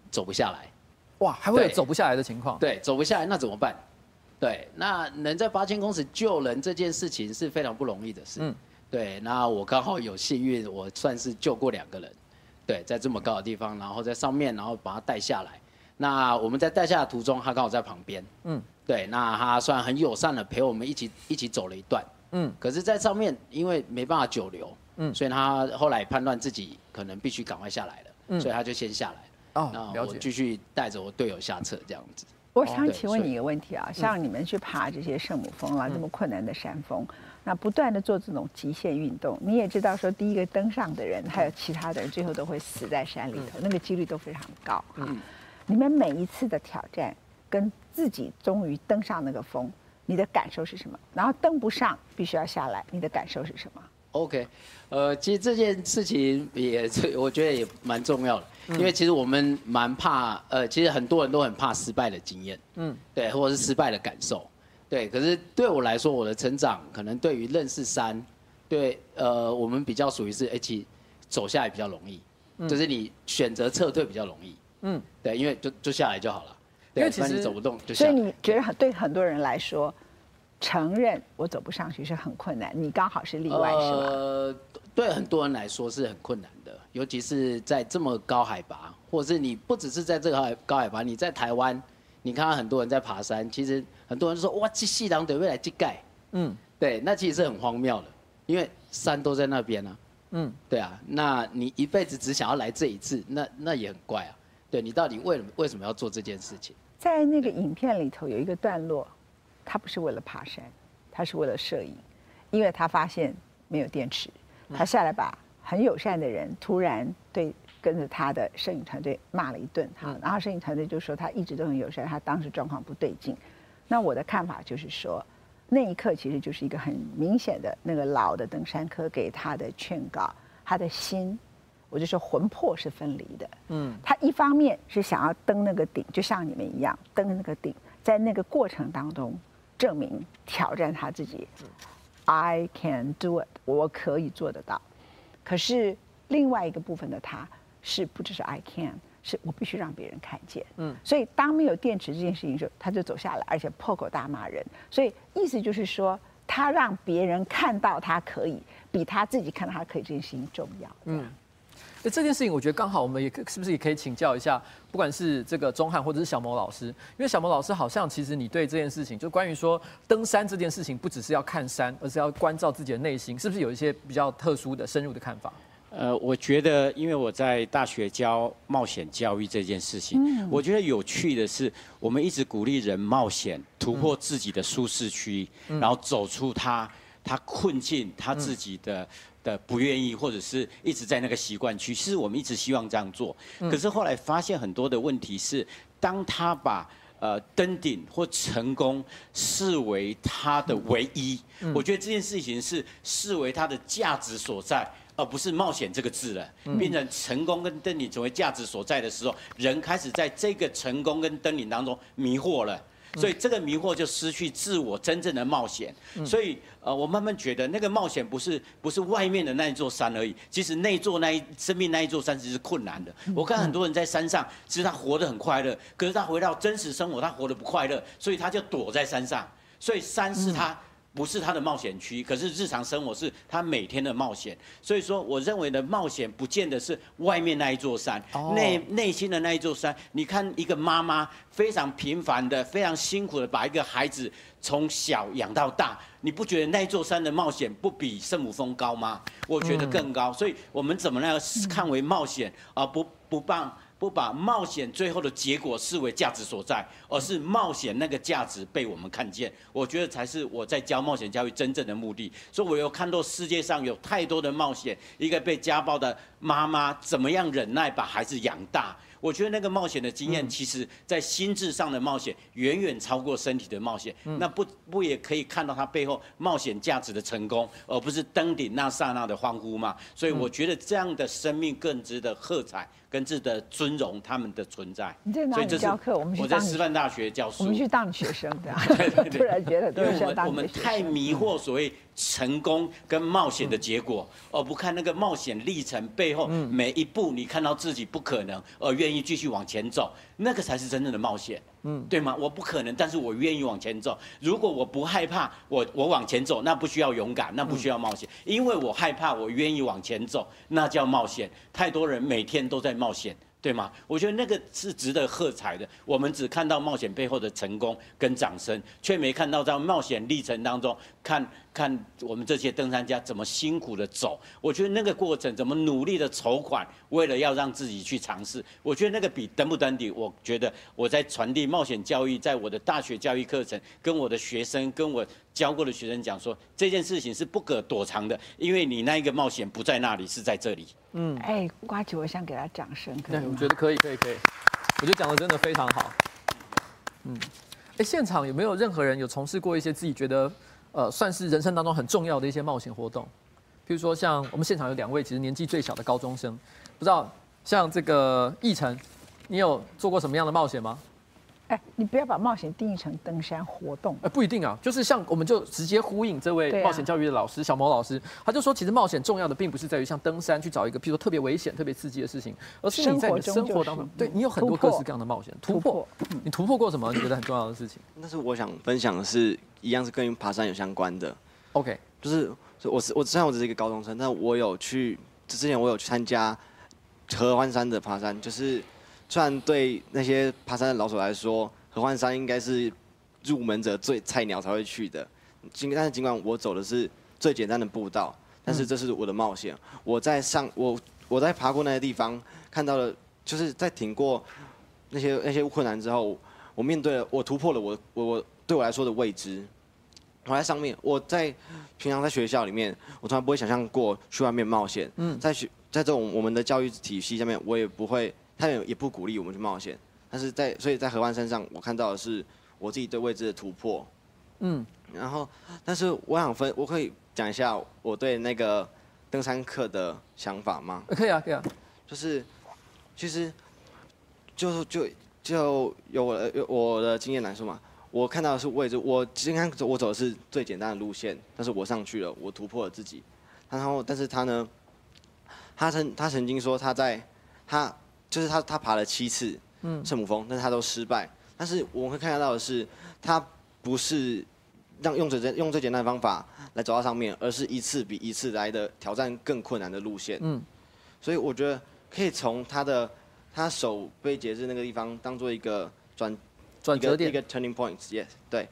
Speaker 8: 走不下来。
Speaker 4: 哇，还会有走不下来的情况？
Speaker 8: 对，走不下来，那怎么办？对，那能在八千公尺救人这件事情是非常不容易的事，嗯，对，那我刚好有幸运，我算是救过两个人。对，在这么高的地方，然后在上面，然后把他带下来。那我们在带下的途中，他刚好在旁边，嗯，对，那他算很友善的陪我们一起一起走了一段，嗯，可是，在上面因为没办法久留，嗯，所以他后来判断自己可能必须赶快下来了，嗯，所以他就先下来了，哦，那我继续带着我队友下撤这样子。
Speaker 3: 我想请问你一个问题啊，像你们去爬这些圣母峰啊，这么困难的山峰，那不断的做这种极限运动，你也知道说，第一个登上的人，还有其他的人，最后都会死在山里头，那个几率都非常高哈。你们每一次的挑战，跟自己终于登上那个峰，你的感受是什么？然后登不上，必须要下来，你的感受是什么
Speaker 8: ？OK，呃，其实这件事情也，我觉得也蛮重要的。因为其实我们蛮怕，呃，其实很多人都很怕失败的经验，嗯，对，或者是失败的感受，对。可是对我来说，我的成长可能对于认识山，对，呃，我们比较属于是，一起走下来比较容易，就是你选择撤退比较容易，嗯，对，因为就就下来就好了，对，因为其实你走不动就下来。
Speaker 3: 所以你觉得很对很多人来说，承认我走不上去是很困难，你刚好是例外，是吧？
Speaker 8: 呃，对很多人来说是很困难的。尤其是在这么高海拔，或者是你不只是在这个海高海拔，你在台湾，你看到很多人在爬山，其实很多人说哇，这细狼得未来去盖，嗯，对，那其实是很荒谬的，因为山都在那边啊，嗯，对啊，那你一辈子只想要来这一次，那那也很怪啊，对，你到底为为什么要做这件事情？
Speaker 3: 在那个影片里头有一个段落，他不是为了爬山，他是为了摄影，因为他发现没有电池，他下来把。很友善的人突然对跟着他的摄影团队骂了一顿哈，然后摄影团队就说他一直都很友善，他当时状况不对劲。那我的看法就是说，那一刻其实就是一个很明显的那个老的登山客给他的劝告，他的心，我就说魂魄是分离的。嗯，他一方面是想要登那个顶，就像你们一样登那个顶，在那个过程当中证明挑战他自己，I can do it，我可以做得到。可是另外一个部分的他，是不只是 I can，是我必须让别人看见。嗯，所以当没有电池这件事情的时候，他就走下来，而且破口大骂人。所以意思就是说，他让别人看到他可以，比他自己看到他可以这件事情重要。嗯。
Speaker 4: 那这件事情，我觉得刚好我们也是不是也可以请教一下，不管是这个钟汉或者是小谋老师，因为小谋老师好像其实你对这件事情，就关于说登山这件事情，不只是要看山，而是要关照自己的内心，是不是有一些比较特殊的、深入的看法？
Speaker 9: 呃，我觉得，因为我在大学教冒险教育这件事情，嗯，我觉得有趣的是，我们一直鼓励人冒险，突破自己的舒适区，嗯，然后走出他他困境，他自己的。嗯的不愿意，或者是一直在那个习惯区，其实我们一直希望这样做，可是后来发现很多的问题是，当他把呃登顶或成功视为他的唯一，我觉得这件事情是视为他的价值所在，而不是冒险这个字了，变成成功跟登顶成为价值所在的时候，人开始在这个成功跟登顶当中迷惑了。所以这个迷惑就失去自我真正的冒险。所以呃，我慢慢觉得那个冒险不是不是外面的那一座山而已，其实那座那一生命那一座山其实是困难的。我看很多人在山上，其实他活得很快乐，可是他回到真实生活，他活得不快乐，所以他就躲在山上。所以山是他。不是他的冒险区，可是日常生活是他每天的冒险。所以说，我认为的冒险不见得是外面那一座山，内内心的那一座山。你看，一个妈妈非常平凡的、非常辛苦的把一个孩子从小养到大，你不觉得那一座山的冒险不比圣母峰高吗？我觉得更高。所以我们怎么来看为冒险，而不不帮。不把冒险最后的结果视为价值所在，而是冒险那个价值被我们看见，我觉得才是我在教冒险教育真正的目的。所以我有看到世界上有太多的冒险，一个被家暴的妈妈怎么样忍耐把孩子养大。我觉得那个冒险的经验，其实在心智上的冒险远远超过身体的冒险。那不不也可以看到他背后冒险价值的成功，而不是登顶那刹那的欢呼吗？所以我觉得这样的生命更值得喝彩，更值得尊荣他们的存在。
Speaker 3: 你在哪里教课？我们
Speaker 9: 我在师范大学教书。
Speaker 3: 我们去当学生的。对对 对。突然觉得都是当学生。
Speaker 9: 我们太迷惑所谓。成功跟冒险的结果，而不看那个冒险历程背后每一步，你看到自己不可能而愿意继续往前走，那个才是真正的冒险，嗯，对吗？我不可能，但是我愿意往前走。如果我不害怕，我我往前走，那不需要勇敢，那不需要冒险，因为我害怕，我愿意往前走，那叫冒险。太多人每天都在冒险。对吗？我觉得那个是值得喝彩的。我们只看到冒险背后的成功跟掌声，却没看到在冒险历程当中，看看我们这些登山家怎么辛苦的走。我觉得那个过程怎么努力的筹款，为了要让自己去尝试。我觉得那个比登不登顶，我觉得我在传递冒险教育，在我的大学教育课程，跟我的学生，跟我教过的学生讲说，这件事情是不可躲藏的，因为你那一个冒险不在那里，是在这里。
Speaker 3: 嗯，哎，瓜姐，我想给他掌声，可以
Speaker 4: 对，我觉得可以，可以，可以。我觉得讲的真的非常好。嗯，哎，现场有没有任何人有从事过一些自己觉得呃算是人生当中很重要的一些冒险活动？譬如说，像我们现场有两位其实年纪最小的高中生，不知道像这个奕晨，你有做过什么样的冒险吗？
Speaker 3: 哎，你不要把冒险定义成登山活动。
Speaker 4: 哎，不一定啊，就是像我们就直接呼应这位冒险教育的老师、啊、小毛老师，他就说，其实冒险重要的并不是在于像登山去找一个，譬如说特别危险、特别刺激的事情，而是你在你的生活当中，对你有很多各式各样的冒险突破。突破，你突破过什么？你觉得很重要的事情？
Speaker 10: 但是我想分享的是一样是跟爬山有相关的。
Speaker 4: OK，
Speaker 10: 就是我是我虽然我只是一个高中生，但我有去之前我有去参加合欢山的爬山，就是虽然对那些爬山的老手来说。合欢山应该是入门者最菜鸟才会去的，尽但是尽管我走的是最简单的步道，但是这是我的冒险。我在上我我在爬过那些地方，看到了就是在挺过那些那些困难之后，我面对了我突破了我我我对我来说的未知。我在上面，我在平常在学校里面，我从来不会想象过去外面冒险。嗯，在学在这种我们的教育体系下面，我也不会，他也也不鼓励我们去冒险。但是在，所以在河湾身上，我看到的是我自己对未知的突破。嗯，然后，但是我想分，我可以讲一下我对那个登山客的想法吗？
Speaker 4: 可以啊，可以啊。
Speaker 10: 就是，其实，就就就有我有我的经验来说嘛，我看到的是未知。我今天我走的是最简单的路线，但是我上去了，我突破了自己。然后，但是他呢，他曾他曾经说他在他就是他他爬了七次。嗯，圣母峰，但是他都失败。但是我们会看得到的是，他不是让用最用最简单的方法来走到上面，而是一次比一次来的挑战更困难的路线。嗯，所以我觉得可以从他的他手被截肢那个地方当做一个转
Speaker 4: 转折点，
Speaker 10: 一个 turning point，yes，对，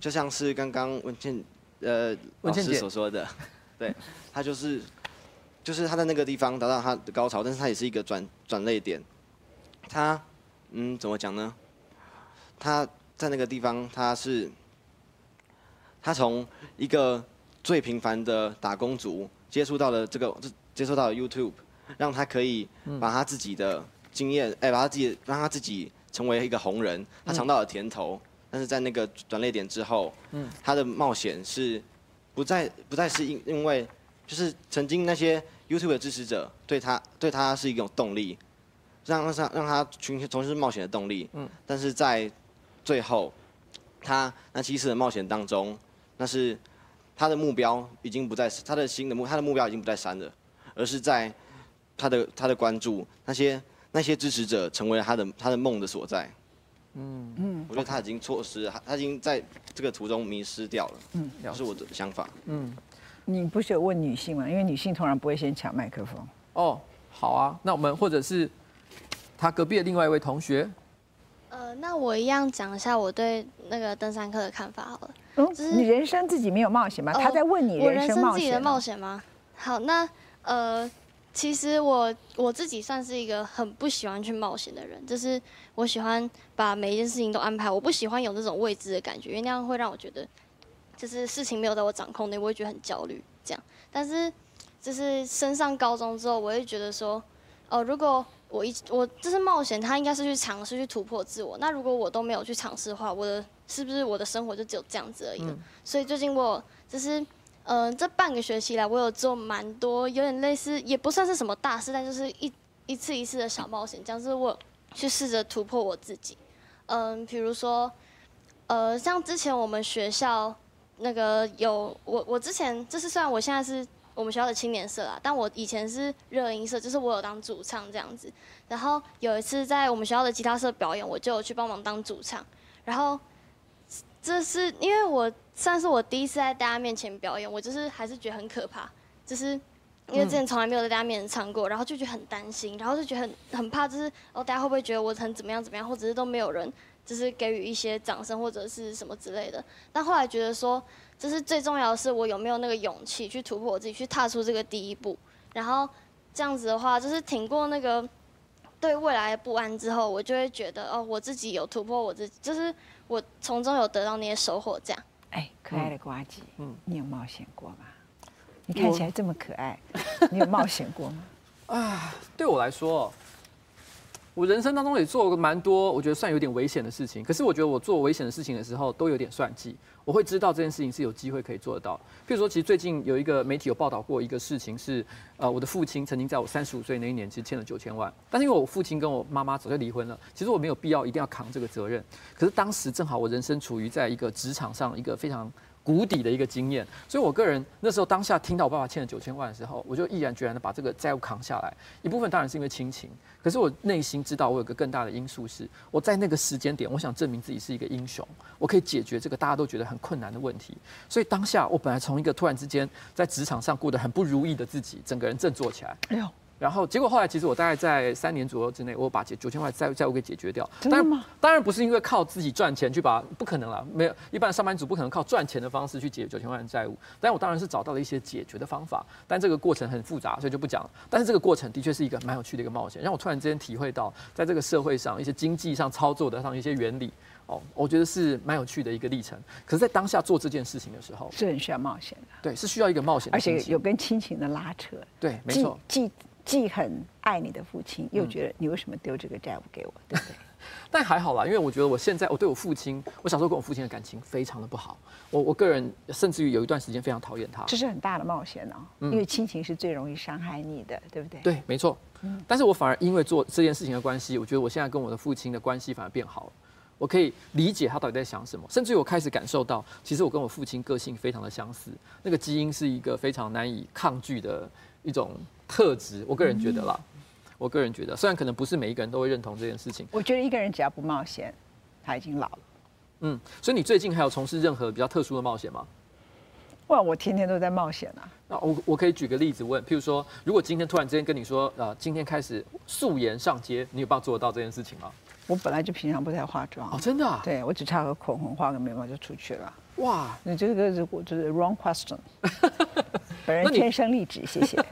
Speaker 10: 就像是刚刚文倩呃老师所说的，对，他就是就是他在那个地方达到他的高潮，但是他也是一个转转泪点，他。嗯，怎么讲呢？他在那个地方，他是他从一个最平凡的打工族接触到了这个，接触到了 YouTube，让他可以把他自己的经验，哎、嗯，把他自己让他自己成为一个红人，他尝到了甜头。嗯、但是在那个转泪点之后，嗯，他的冒险是不再不再是因因为就是曾经那些 YouTube 的支持者对他对他是一种动力。让让他让他重新重新冒险的动力，嗯，但是在最后，他那七次的冒险当中，那是他的目标已经不在他的新的目，他的目标已经不在山了，而是在他的他的关注那些那些支持者成为了他的他的梦的所在，嗯。嗯，我觉得他已经错失了，他他已经在这个途中迷失掉了，嗯，这是我的想法，
Speaker 3: 嗯，你不是有问女性吗？因为女性通常不会先抢麦克风，
Speaker 4: 哦，好啊，那我们或者是。他隔壁的另外一位同学，
Speaker 11: 呃，那我一样讲一下我对那个登山客的看法好了。
Speaker 3: 嗯，就是你人生自己没有冒险吗？他在问你人生冒险，我人生
Speaker 11: 自己的冒险吗？好，那呃，其实我我自己算是一个很不喜欢去冒险的人，就是我喜欢把每一件事情都安排，我不喜欢有那种未知的感觉，因为那样会让我觉得就是事情没有在我掌控内，我会觉得很焦虑。这样，但是就是升上高中之后，我会觉得说，哦、呃，如果我一我这是冒险，他应该是去尝试去突破自我。那如果我都没有去尝试的话，我的是不是我的生活就只有这样子而已？嗯、所以最近我就是，嗯、呃，这半个学期来，我有做蛮多，有点类似，也不算是什么大事，但就是一一次一次的小冒险，这样子我去试着突破我自己。嗯、呃，比如说，呃，像之前我们学校那个有我我之前就是虽然我现在是。我们学校的青年社啊，但我以前是热音社，就是我有当主唱这样子。然后有一次在我们学校的吉他社表演，我就有去帮忙当主唱。然后这是因为我算是我第一次在大家面前表演，我就是还是觉得很可怕，就是因为之前从来没有在大家面前唱过，然后就觉得很担心，然后就觉得很很怕，就是哦，大家会不会觉得我很怎么样怎么样，或者是都没有人就是给予一些掌声或者是什么之类的。但后来觉得说，就是最重要的是我有没有那个勇气去突破我自己，去踏出这个第一步。然后这样子的话，就是挺过那个对未来的不安之后，我就会觉得哦，我自己有突破我自己，就是我从中有得到那些收获，这样。
Speaker 3: 哎，可爱的呱吉，嗯，你有冒险过吗？你看起来这么可爱，你有冒险过吗？
Speaker 4: 啊，对我来说，我人生当中也做过蛮多，我觉得算有点危险的事情。可是我觉得我做危险的事情的时候，都有点算计。我会知道这件事情是有机会可以做得到。譬如说，其实最近有一个媒体有报道过一个事情是，呃，我的父亲曾经在我三十五岁那一年，其实欠了九千万。但是因为我父亲跟我妈妈早就离婚了，其实我没有必要一定要扛这个责任。可是当时正好我人生处于在一个职场上一个非常。谷底的一个经验，所以我个人那时候当下听到我爸爸欠了九千万的时候，我就毅然决然的把这个债务扛下来。一部分当然是因为亲情，可是我内心知道我有个更大的因素是，我在那个时间点，我想证明自己是一个英雄，我可以解决这个大家都觉得很困难的问题。所以当下我本来从一个突然之间在职场上过得很不如意的自己，整个人振作起来。哎呦！然后结果后来，其实我大概在三年左右之内，我把解九千块债债务给解决掉。
Speaker 3: 真的吗？
Speaker 4: 当然不是因为靠自己赚钱去把，不可能了。没有一般上班族不可能靠赚钱的方式去解决九千万的债务。但我当然是找到了一些解决的方法，但这个过程很复杂，所以就不讲了。但是这个过程的确是一个蛮有趣的一个冒险，让我突然之间体会到，在这个社会上一些经济上操作的上一些原理哦，我觉得是蛮有趣的一个历程。可是，在当下做这件事情的时候，
Speaker 3: 是很需要冒险的。
Speaker 4: 对，是需要一个冒险的，
Speaker 3: 而且有跟亲情的拉扯。
Speaker 4: 对，没错。
Speaker 3: 既很爱你的父亲，又觉得你为什么丢这个债务给我，对不对？
Speaker 4: 但还好啦，因为我觉得我现在我对我父亲，我小时候跟我父亲的感情非常的不好。我我个人甚至于有一段时间非常讨厌他。
Speaker 3: 这是很大的冒险哦，因为亲情是最容易伤害你的，对不对？
Speaker 4: 对，没错。但是我反而因为做这件事情的关系，我觉得我现在跟我的父亲的关系反而变好了。我可以理解他到底在想什么，甚至于我开始感受到，其实我跟我父亲个性非常的相似，那个基因是一个非常难以抗拒的一种。特质，我个人觉得啦，我个人觉得，虽然可能不是每一个人都会认同这件事情。
Speaker 3: 我觉得一个人只要不冒险，他已经老了。
Speaker 4: 嗯，所以你最近还有从事任何比较特殊的冒险吗？
Speaker 3: 哇，我天天都在冒险啊！
Speaker 4: 那我我可以举个例子问，譬如说，如果今天突然之间跟你说，呃，今天开始素颜上街，你有办法做得到这件事情吗？
Speaker 3: 我本来就平常不太化妆
Speaker 4: 哦，真的啊？
Speaker 3: 对，我只差个口红，画个眉毛就出去了。
Speaker 4: 哇，
Speaker 3: 你这个是我就是 wrong question。本人天生丽质，谢谢。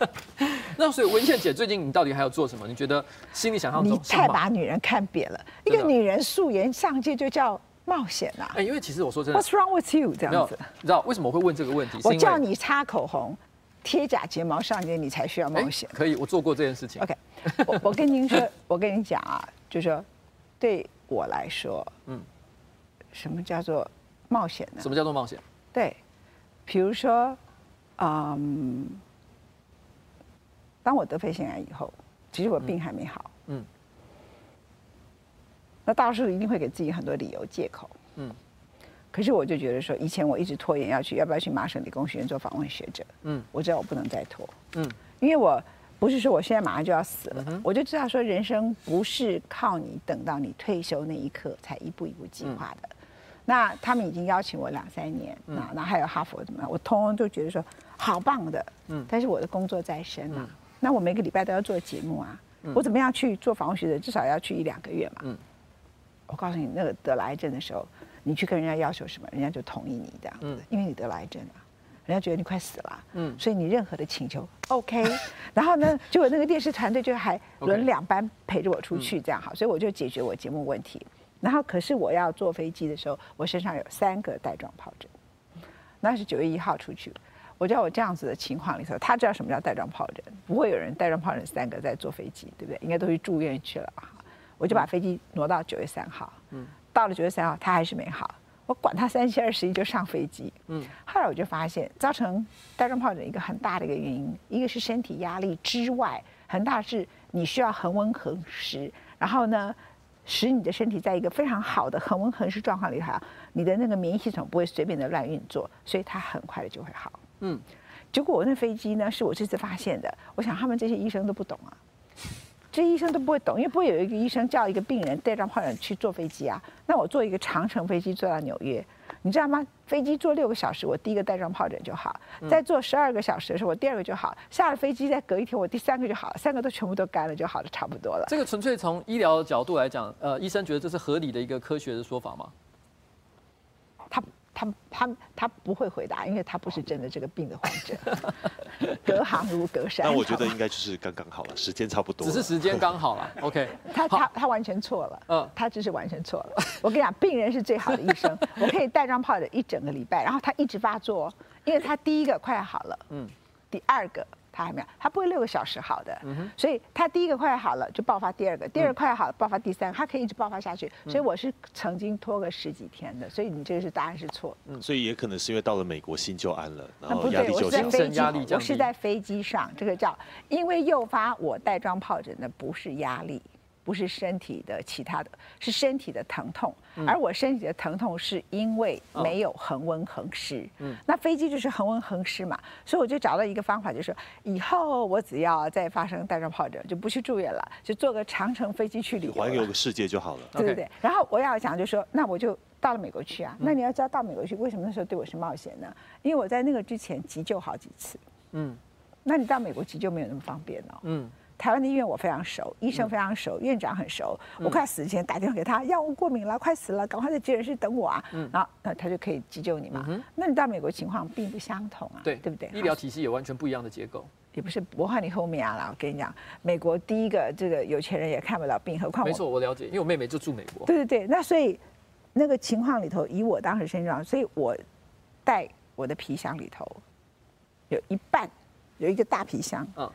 Speaker 4: 那所以文倩姐最近你到底还要做什么？你觉得心里想象中？
Speaker 3: 你太把女人看扁了。一个女人素颜上街就叫冒险啊！
Speaker 4: 哎，因为其实我说真的
Speaker 3: ，What's wrong with you？这样子，
Speaker 4: 你知道为什么我会问这个问题？
Speaker 3: 我叫你擦口红、贴假睫毛上街，你才需要冒险。
Speaker 4: 可以，我做过这件事情。
Speaker 3: OK，我我跟您说，我跟你讲啊，就是说，对我来说，嗯，什么叫做冒险的？
Speaker 4: 什么叫做冒险？
Speaker 3: 对，比如说。嗯，当我得肺腺癌以后，其实我病还没好。嗯。那到时候一定会给自己很多理由借口。嗯。可是我就觉得说，以前我一直拖延要去，要不要去麻省理工学院做访问学者？嗯。我知道我不能再拖。嗯。因为我不是说我现在马上就要死了，我就知道说人生不是靠你等到你退休那一刻才一步一步计划的。那他们已经邀请我两三年，那那还有哈佛怎么样？我通通都觉得说好棒的，嗯，但是我的工作在身嘛，那我每个礼拜都要做节目啊，我怎么样去做访问学者？至少要去一两个月嘛，嗯，我告诉你，那个得了癌症的时候，你去跟人家要求什么，人家就同意你这样子，因为你得了癌症啊，人家觉得你快死了，嗯，所以你任何的请求 OK，然后呢，结果那个电视团队就还轮两班陪着我出去这样好，所以我就解决我节目问题。然后，可是我要坐飞机的时候，我身上有三个带状疱疹。那是九月一号出去，我知道我这样子的情况里头，他知道什么叫带状疱疹，不会有人带状疱疹三个在坐飞机，对不对？应该都去住院去了吧？我就把飞机挪到九月三号。嗯。到了九月三号，他还是没好。我管他三七二十一，就上飞机。嗯。后来我就发现，造成带状疱疹一个很大的一个原因，一个是身体压力之外，很大是你需要恒温恒湿，然后呢，使你的身体在一个非常好的恒温恒湿状况里头，你的那个免疫系统不会随便的乱运作，所以它很快的就会好。嗯，结果我那飞机呢，是我这次发现的。我想他们这些医生都不懂啊，这些医生都不会懂，因为不会有一个医生叫一个病人带状疱疹去坐飞机啊。那我坐一个长程飞机坐到纽约，你知道吗？飞机坐六个小时，我第一个带状疱疹就好；再坐十二个小时的时候，我第二个就好；下了飞机再隔一天，我第三个就好了，三个都全部都干了就好了，差不多了。
Speaker 4: 这个纯粹从医疗的角度来讲，呃，医生觉得这是合理的一个科学的说法吗？
Speaker 3: 他。他他他不会回答，因为他不是真的这个病的患者。隔行如隔山。
Speaker 7: 那我觉得应该就是刚刚好了，时间差不多。
Speaker 4: 只是 时间刚好了。OK。
Speaker 3: 他他他完全错了。嗯。他只是完全错了。我跟你讲，病人是最好的医生。我可以带状疱疹一整个礼拜，然后他一直发作，因为他第一个快好了。嗯。第二个。他还没有，他不会六个小时好的，嗯、所以他第一个快好了就爆发第二个，第二个快好了爆发第三个，他可以一直爆发下去。所以我是曾经拖个十几天的，所以你这个是答案是错。
Speaker 7: 嗯，所以也可能是因为到了美国心就安了，然后
Speaker 3: 压
Speaker 7: 力就
Speaker 3: 升，我是在飞机上，这个叫因为诱发我带状疱疹的不是压力。不是身体的其他的，是身体的疼痛，而我身体的疼痛是因为没有恒温恒湿。嗯，那飞机就是恒温恒湿嘛，所以我就找到一个方法，就是以后我只要再发生带状疱疹，就不去住院了，就坐个长程飞机去旅游，环
Speaker 7: 游个世界就好了。
Speaker 3: 对对对。然后我要讲，就说那我就到了美国去啊。那你要知道到美国去，为什么那时候对我是冒险呢？因为我在那个之前急救好几次。嗯，那你到美国急救没有那么方便哦。嗯。台湾的医院我非常熟，医生非常熟，嗯、院长很熟。我快死之前打电话给他，药物过敏了，快死了，赶快在急诊室等我啊！嗯、然后那他就可以急救你嘛。嗯、那你到美国情况并不相同啊，
Speaker 4: 对
Speaker 3: 对不对？
Speaker 4: 医疗体系也完全不一样的结构。
Speaker 3: 也不是我和你后面啊啦，我跟你讲，美国第一个这个有钱人也看不了病，何况我。
Speaker 4: 没错，我了解，因为我妹妹就住美国。
Speaker 3: 对对对，那所以那个情况里头，以我当时身上，所以我带我的皮箱里头有一半有一个大皮箱。嗯。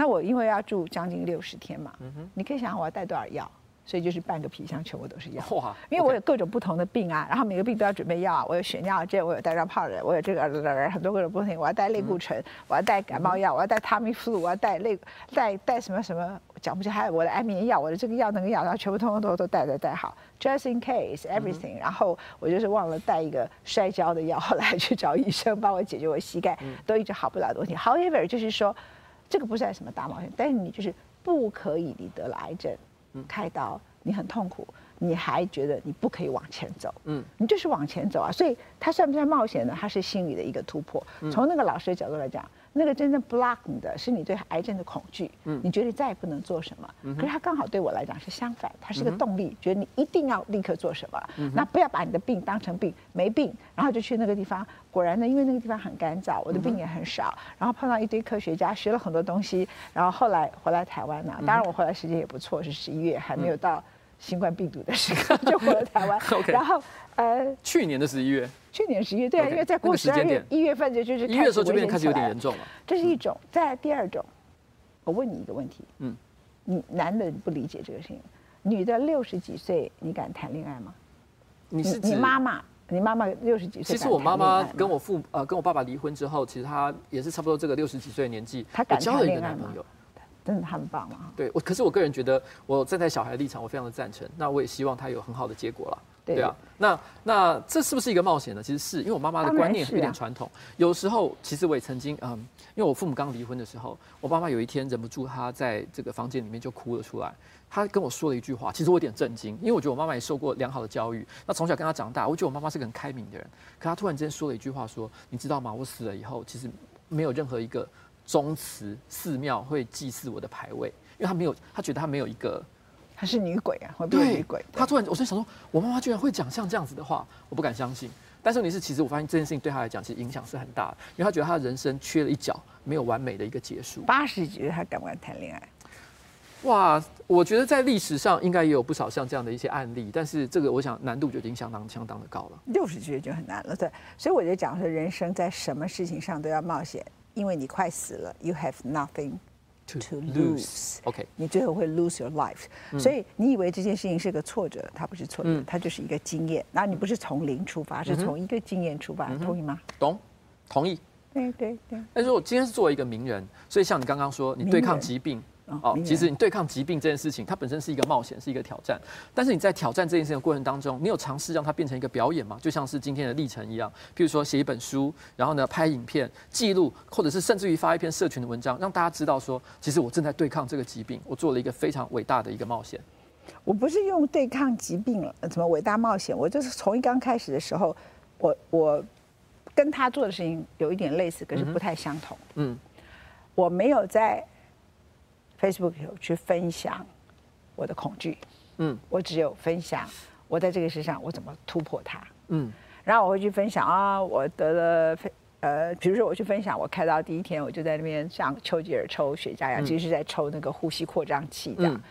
Speaker 3: 那我因为要住将近六十天嘛，嗯、哼你可以想想我要带多少药，所以就是半个皮箱全部都是药。哇！因为我有各种不同的病啊，然后每个病都要准备药，我有血尿症，我有带状疱疹，我有这个很多各种不同，我要带类固醇，嗯、我要带感冒药，我要带 Tamiflu，我要带类带带什么什么讲不清，还有我的安眠药，我的这个药那个药，然后全部通通都都带带带好，just in case everything、嗯。然后我就是忘了带一个摔跤的药，后来去找医生帮我解决我膝盖都一直好不了的问题。However，就是说。这个不算什么大冒险，但是你就是不可以，你得了癌症，开刀，你很痛苦，你还觉得你不可以往前走，嗯，你就是往前走啊，所以他算不算冒险呢？他是心理的一个突破，从那个老师的角度来讲。那个真正 block 你的是你对癌症的恐惧，嗯，你觉得你再也不能做什么，嗯、可是它刚好对我来讲是相反，它是个动力，嗯、觉得你一定要立刻做什么，嗯、那不要把你的病当成病，没病，然后就去那个地方，果然呢，因为那个地方很干燥，我的病也很少，嗯、然后碰到一堆科学家，学了很多东西，然后后来回来台湾呢，当然我回来时间也不错，是十一月，还没有到新冠病毒的时刻，就回了台湾. 然后呃，
Speaker 4: 去年的十一月。
Speaker 3: 去年十一月，对啊，okay, 因为在过十二月一月份就就是
Speaker 4: 一月的时候就变开始有点严重了。
Speaker 3: 这是一种，再来第二种，我问你一个问题，嗯，你男的不理解这个事情，女的六十几岁，你敢谈恋爱吗？
Speaker 4: 你是
Speaker 3: 你妈妈，你妈妈六十几岁。
Speaker 4: 其实我妈妈跟我父呃跟我爸爸离婚之后，其实她也是差不多这个六十几岁的年纪，
Speaker 3: 她敢
Speaker 4: 交了一个男朋友，
Speaker 3: 真的很棒啊。
Speaker 4: 对，我可是我个人觉得，我站在小孩的立场，我非常的赞成。那我也希望他有很好的结果了。对啊，那那这是不是一个冒险呢？其实是因为我妈妈的观念有点传统。有时候，其实我也曾经，嗯，因为我父母刚离婚的时候，我妈妈有一天忍不住，她在这个房间里面就哭了出来。她跟我说了一句话，其实我有点震惊，因为我觉得我妈妈也受过良好的教育。那从小跟她长大，我觉得我妈妈是个很开明的人。可她突然之间说了一句话，说：“你知道吗？我死了以后，其实没有任何一个宗祠寺庙会祭祀我的牌位，因为他没有，他觉得他没有一个。”
Speaker 3: 他是女鬼啊，会不会女鬼？
Speaker 4: 他突然，我在想说，我妈妈居然会讲像这样子的话，我不敢相信。但是问题是，其实我发现这件事情对他来讲，其实影响是很大的，因为他觉得他的人生缺了一角，没有完美的一个结束。
Speaker 3: 八十几岁，她敢不敢谈恋爱？
Speaker 4: 哇，我觉得在历史上应该也有不少像这样的一些案例，但是这个我想难度就已经相当相当的高了。
Speaker 3: 六十几岁就很难了，对。所以我就讲说，人生在什么事情上都要冒险，因为你快死了，you have nothing。To lose，OK，你最后会 lose your life，所以你以为这件事情是个挫折，它不是挫折，它就是一个经验。然后你不是从零出发，是从一个经验出发，同意吗？
Speaker 4: 懂，同意。
Speaker 3: 对对对。
Speaker 4: 但是我今天是作为一个名人，所以像你刚刚说，你对抗疾病。哦，其实你对抗疾病这件事情，它本身是一个冒险，是一个挑战。但是你在挑战这件事情的过程当中，你有尝试让它变成一个表演吗？就像是今天的历程一样，譬如说写一本书，然后呢拍影片记录，或者是甚至于发一篇社群的文章，让大家知道说，其实我正在对抗这个疾病，我做了一个非常伟大的一个冒险。
Speaker 3: 我不是用对抗疾病了，怎么伟大冒险，我就是从一刚开始的时候，我我跟他做的事情有一点类似，可是不太相同。嗯，我没有在 Facebook 有去分享我的恐惧。嗯，我只有分享我在这个世上我怎么突破它。嗯，然后我会去分享啊，我得了呃，比如说我去分享我开刀第一天，我就在那边像丘吉尔抽雪茄一样，其实是在抽那个呼吸扩张器这样。嗯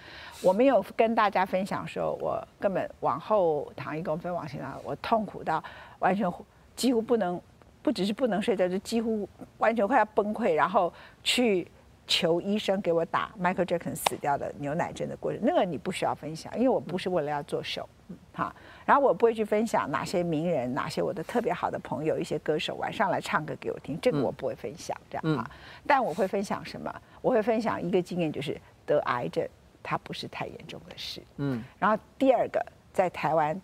Speaker 3: 我没有跟大家分享说，我根本往后躺一公分往前躺，我痛苦到完全几乎不能，不只是不能睡觉，就几乎完全快要崩溃，然后去求医生给我打 Michael Jackson 死掉的牛奶针的过程。那个你不需要分享，因为我不是为了要做秀，哈。然后我不会去分享哪些名人、哪些我的特别好的朋友、一些歌手晚上来唱歌给我听，这个我不会分享，这样哈。但我会分享什么？我会分享一个经验，就是得癌症。它不是太严重的事，嗯。然后第二个，在台湾，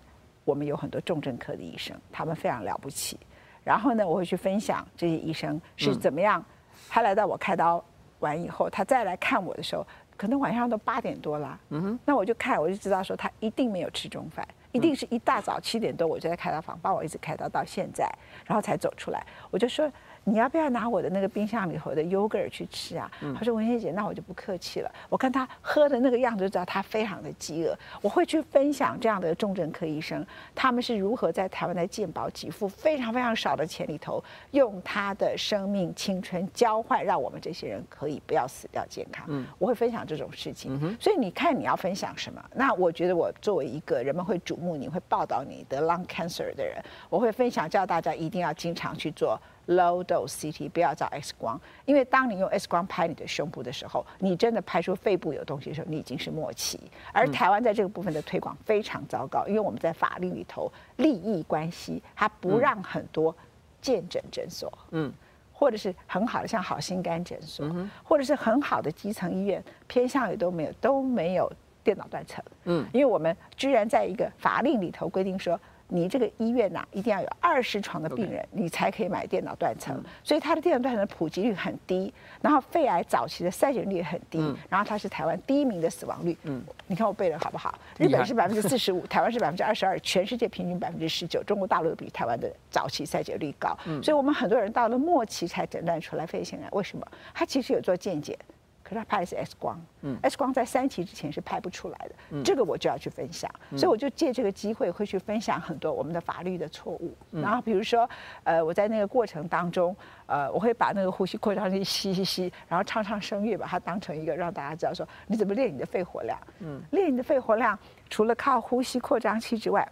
Speaker 3: 我们有很多重症科的医生，他们非常了不起。然后呢，我会去分享这些医生是怎么样。他来到我开刀完以后，他再来看我的时候，可能晚上都八点多了，嗯哼。那我就看，我就知道说他一定没有吃中饭，一定是一大早七点多我就在开他房帮我一直开到到现在，然后才走出来。我就说。你要不要拿我的那个冰箱里头的 yogurt 去吃啊？他说文心姐，那我就不客气了。我看他喝的那个样子，就知道他非常的饥饿。我会去分享这样的重症科医生，他们是如何在台湾的健保给付非常非常少的钱里头，用他的生命青春交换，让我们这些人可以不要死掉健康。我会分享这种事情。所以你看你要分享什么？那我觉得我作为一个人们会瞩目你会报道你得 lung cancer 的人，我会分享叫大家一定要经常去做。Low dose CT 不要照 X 光，因为当你用 X 光拍你的胸部的时候，你真的拍出肺部有东西的时候，你已经是末期。而台湾在这个部分的推广非常糟糕，因为我们在法律里头利益关系，它不让很多健诊诊所，嗯，或者是很好的像好心肝诊所，嗯或者是很好的基层医院，偏向于都没有都没有电脑断层，嗯，因为我们居然在一个法令里头规定说。你这个医院呐、啊，一定要有二十床的病人.你才可以买电脑断层。嗯、所以它的电脑断层的普及率很低，然后肺癌早期的筛检率也很低，嗯、然后它是台湾第一名的死亡率。嗯，你看我背的好不好？日本是百分之四十五，台湾是百分之二十二，全世界平均百分之十九，中国大陆比台湾的早期筛检率高。嗯，所以我们很多人到了末期才诊断出来肺腺癌，为什么？他其实有做健检。可是他拍的是 X 光，嗯，X 光在三期之前是拍不出来的，嗯，这个我就要去分享，嗯，所以我就借这个机会会去分享很多我们的法律的错误，嗯，然后比如说，呃，我在那个过程当中，呃，我会把那个呼吸扩张器吸吸吸，然后唱唱声乐，把它当成一个让大家知道说你怎么练你的肺活量，嗯，练你的肺活量，除了靠呼吸扩张器之外，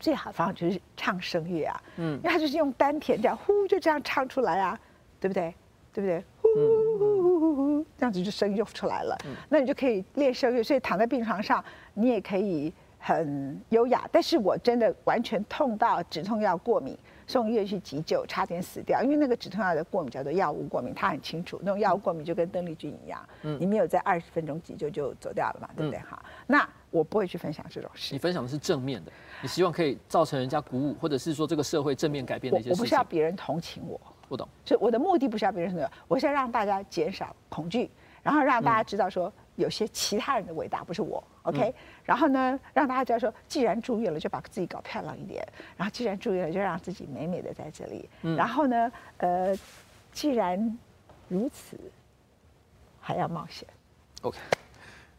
Speaker 3: 最好的方法就是唱声乐啊，嗯，因为它就是用丹田这样呼就这样唱出来啊，对不对？对不对？呼呼呼呼呼，这样子就声音就出来了。那你就可以练声乐，所以躺在病床上，你也可以很优雅。但是我真的完全痛到止痛药过敏，送医院去急救，差点死掉。因为那个止痛药的过敏叫做药物过敏，他很清楚，那种药物过敏就跟邓丽君一样，你没有在二十分钟急救就走掉了嘛，对不对？哈，那我不会去分享这种事。
Speaker 4: 你分享的是正面的，你希望可以造成人家鼓舞，或者是说这个社会正面改变的一些事情。
Speaker 3: 我不是要别人同情我。
Speaker 4: 不懂，
Speaker 3: 所以我的目的不是要别人什么，我是要让大家减少恐惧，然后让大家知道说有些其他人的伟大不是我，OK？然后呢，让大家知道说，既然住院了，就把自己搞漂亮一点，然后既然住院了，就让自己美美的在这里，然后呢，呃，既然如此，还要冒险
Speaker 4: ，OK？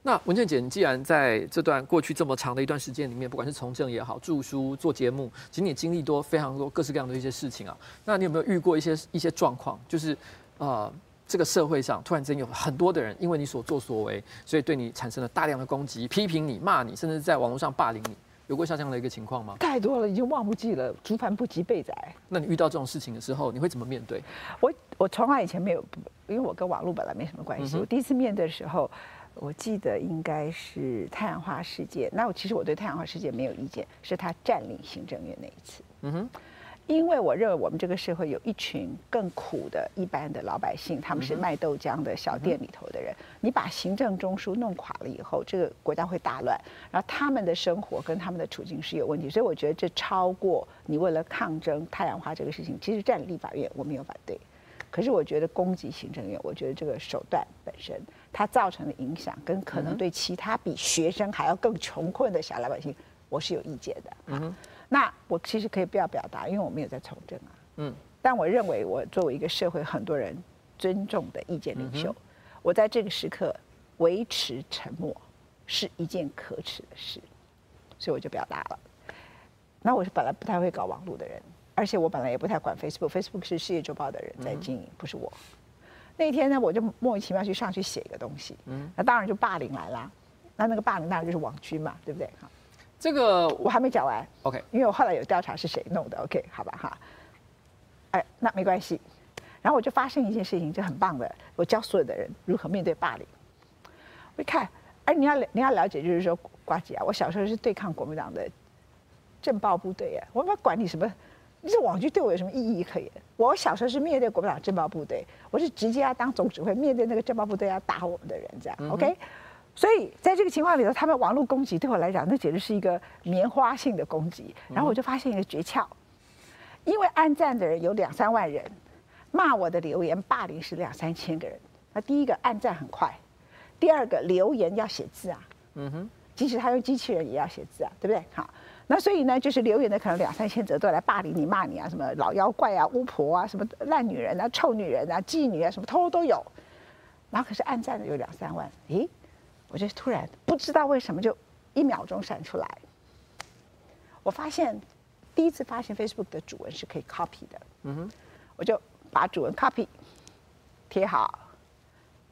Speaker 4: 那文倩姐，你既然在这段过去这么长的一段时间里面，不管是从政也好，著书、做节目，其实你经历多非常多各式各样的一些事情啊。那你有没有遇过一些一些状况，就是呃，这个社会上突然间有很多的人因为你所作所为，所以对你产生了大量的攻击、批评你、骂你，甚至在网络上霸凌你，有过像这样的一个情况吗？
Speaker 3: 太多了，已经忘不记了，竹繁不及被宰。
Speaker 4: 那你遇到这种事情的时候，你会怎么面对？
Speaker 3: 我我从来以前没有，因为我跟网络本来没什么关系。嗯、我第一次面对的时候。我记得应该是太阳花事件，那我其实我对太阳花事件没有意见，是他占领行政院那一次。嗯哼，因为我认为我们这个社会有一群更苦的一般的老百姓，他们是卖豆浆的小店里头的人，你把行政中枢弄垮了以后，这个国家会大乱，然后他们的生活跟他们的处境是有问题，所以我觉得这超过你为了抗争太阳花这个事情，其实占领立法院我没有反对，可是我觉得攻击行政院，我觉得这个手段本身。它造成的影响，跟可能对其他比学生还要更穷困的小老百姓，我是有意见的。嗯，那我其实可以不要表达，因为我没有在从政啊。嗯，但我认为我作为一个社会很多人尊重的意见领袖，我在这个时刻维持沉默是一件可耻的事，所以我就表达了。那我是本来不太会搞网络的人，而且我本来也不太管 Facebook，Facebook 是世界周报的人在经营，不是我。那天呢，我就莫名其妙去上去写一个东西，嗯，那当然就霸凌来了。那那个霸凌当然就是网军嘛，对不对？哈，
Speaker 4: 这个
Speaker 3: 我还没讲完
Speaker 4: ，OK，
Speaker 3: 因为我后来有调查是谁弄的，OK，好吧，哈。哎，那没关系。然后我就发生一件事情，就很棒的，我教所有的人如何面对霸凌。我一看，哎，你要你要了解，就是说，瓜姐啊，我小时候是对抗国民党的政报部队啊，我们管你什么。你这网军对我有什么意义可言？我小时候是面对国民党政报部队，我是直接要当总指挥，面对那个政报部队要打我们的人，这样、嗯、OK。所以在这个情况里头，他们网络攻击对我来讲，那简直是一个棉花性的攻击。然后我就发现一个诀窍，因为按赞的人有两三万人，骂我的留言霸凌是两三千个人。那第一个按赞很快，第二个留言要写字啊，嗯哼，即使他用机器人也要写字啊，对不对？好。那所以呢，就是留言的可能两三千则都来霸凌你、骂你啊，什么老妖怪啊、巫婆啊、什么烂女人啊、臭女人啊、妓女啊，什么通通都有。然后可是按赞的有两三万，咦，我就突然不知道为什么就一秒钟闪出来。我发现第一次发现 Facebook 的主文是可以 copy 的，嗯哼，我就把主文 copy 贴好，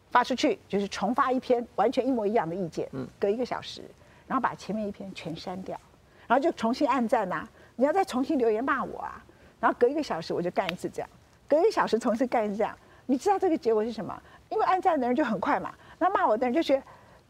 Speaker 3: 发出去，就是重发一篇完全一模一样的意见，嗯，隔一个小时，然后把前面一篇全删掉。然后就重新按赞呐、啊，你要再重新留言骂我啊，然后隔一个小时我就干一次这样，隔一个小时重新干一次这样，你知道这个结果是什么？因为按赞的人就很快嘛，那骂我的人就觉得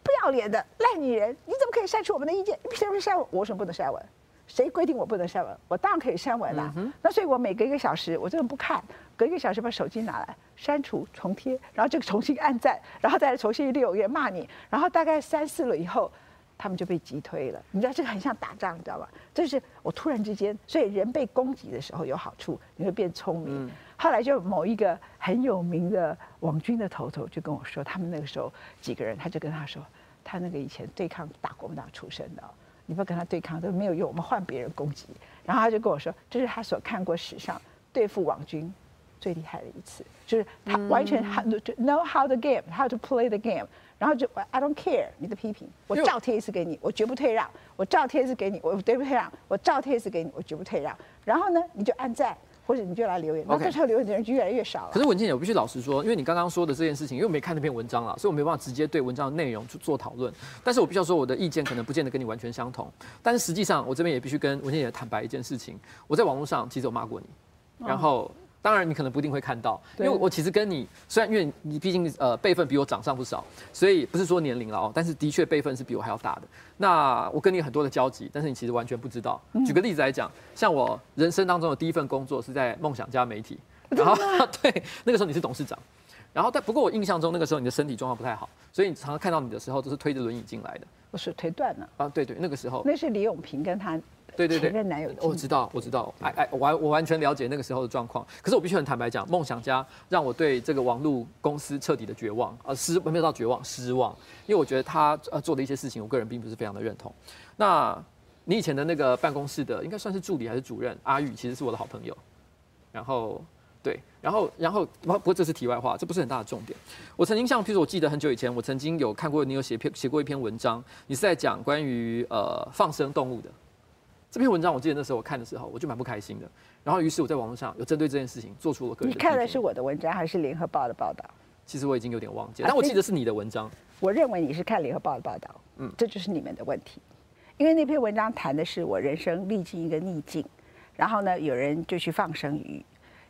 Speaker 3: 不要脸的烂女人，你怎么可以删除我们的意见？你凭什么删文？我为什么不能删文？谁规定我不能删文？我当然可以删文啦、啊。嗯、那所以我每隔一个小时，我这个不看，隔一个小时把手机拿来删除重贴，然后就重新按赞，然后再重新留言骂你，然后大概三四轮以后。他们就被击退了，你知道这个很像打仗，你知道吧？就是我突然之间，所以人被攻击的时候有好处，你会变聪明。嗯、后来就某一个很有名的网军的头头就跟我说，他们那个时候几个人，他就跟他说，他那个以前对抗大国民党出身的，你不要跟他对抗都没有用，我们换别人攻击。然后他就跟我说，这是他所看过史上对付网军最厉害的一次，就是他完全 know how the game，how to play the game。然后就 I don't care 你的批评，我照贴一次给你，我绝不退让；我照贴一次给你，我绝不退让；我照贴一次给你，我绝不退让。然后呢，你就按赞，或者你就来留言。那这时候留言的人就越来越少了。
Speaker 4: 可是文茜姐，我必须老实说，因为你刚刚说的这件事情，因为我没看那篇文章了，所以我没办法直接对文章的内容去做讨论。但是我必须要说，我的意见可能不见得跟你完全相同。但是实际上，我这边也必须跟文茜姐坦白一件事情：我在网络上其实有骂过你，然后。当然，你可能不一定会看到，因为我其实跟你虽然因为你毕竟呃辈分比我长上不少，所以不是说年龄了哦，但是的确辈分是比我还要大的。那我跟你很多的交集，但是你其实完全不知道。举个例子来讲，像我人生当中的第一份工作是在梦想家媒体，然后 对那个时候你是董事长，然后但不过我印象中那个时候你的身体状况不太好，所以你常常看到你的时候都是推着轮椅进来的。
Speaker 3: 我是腿断了啊，
Speaker 4: 对对，那个时候
Speaker 3: 那是李永平跟他。对对对，前任男友，
Speaker 4: 我知道，我知道，哎哎，我完我完全了解那个时候的状况。可是我必须很坦白讲，梦想家让我对这个网络公司彻底的绝望，呃，失没有到绝望，失望，因为我觉得他呃做的一些事情，我个人并不是非常的认同。那你以前的那个办公室的，应该算是助理还是主任阿玉，其实是我的好朋友。然后对，然后然后不过这是题外话，这不是很大的重点。我曾经像，譬如我记得很久以前，我曾经有看过你有写篇写过一篇文章，你是在讲关于呃放生动物的。这篇文章我记得那时候我看的时候，我就蛮不开心的。然后于是我在网络上有针对这件事情做出了个人。
Speaker 3: 你看的是我的文章还是联合报的报道？
Speaker 4: 其实我已经有点忘记了，但我记得是你的文章。
Speaker 3: 我认为你是看联合报的报道，嗯，这就是你们的问题。因为那篇文章谈的是我人生历经一个逆境，然后呢，有人就去放生鱼，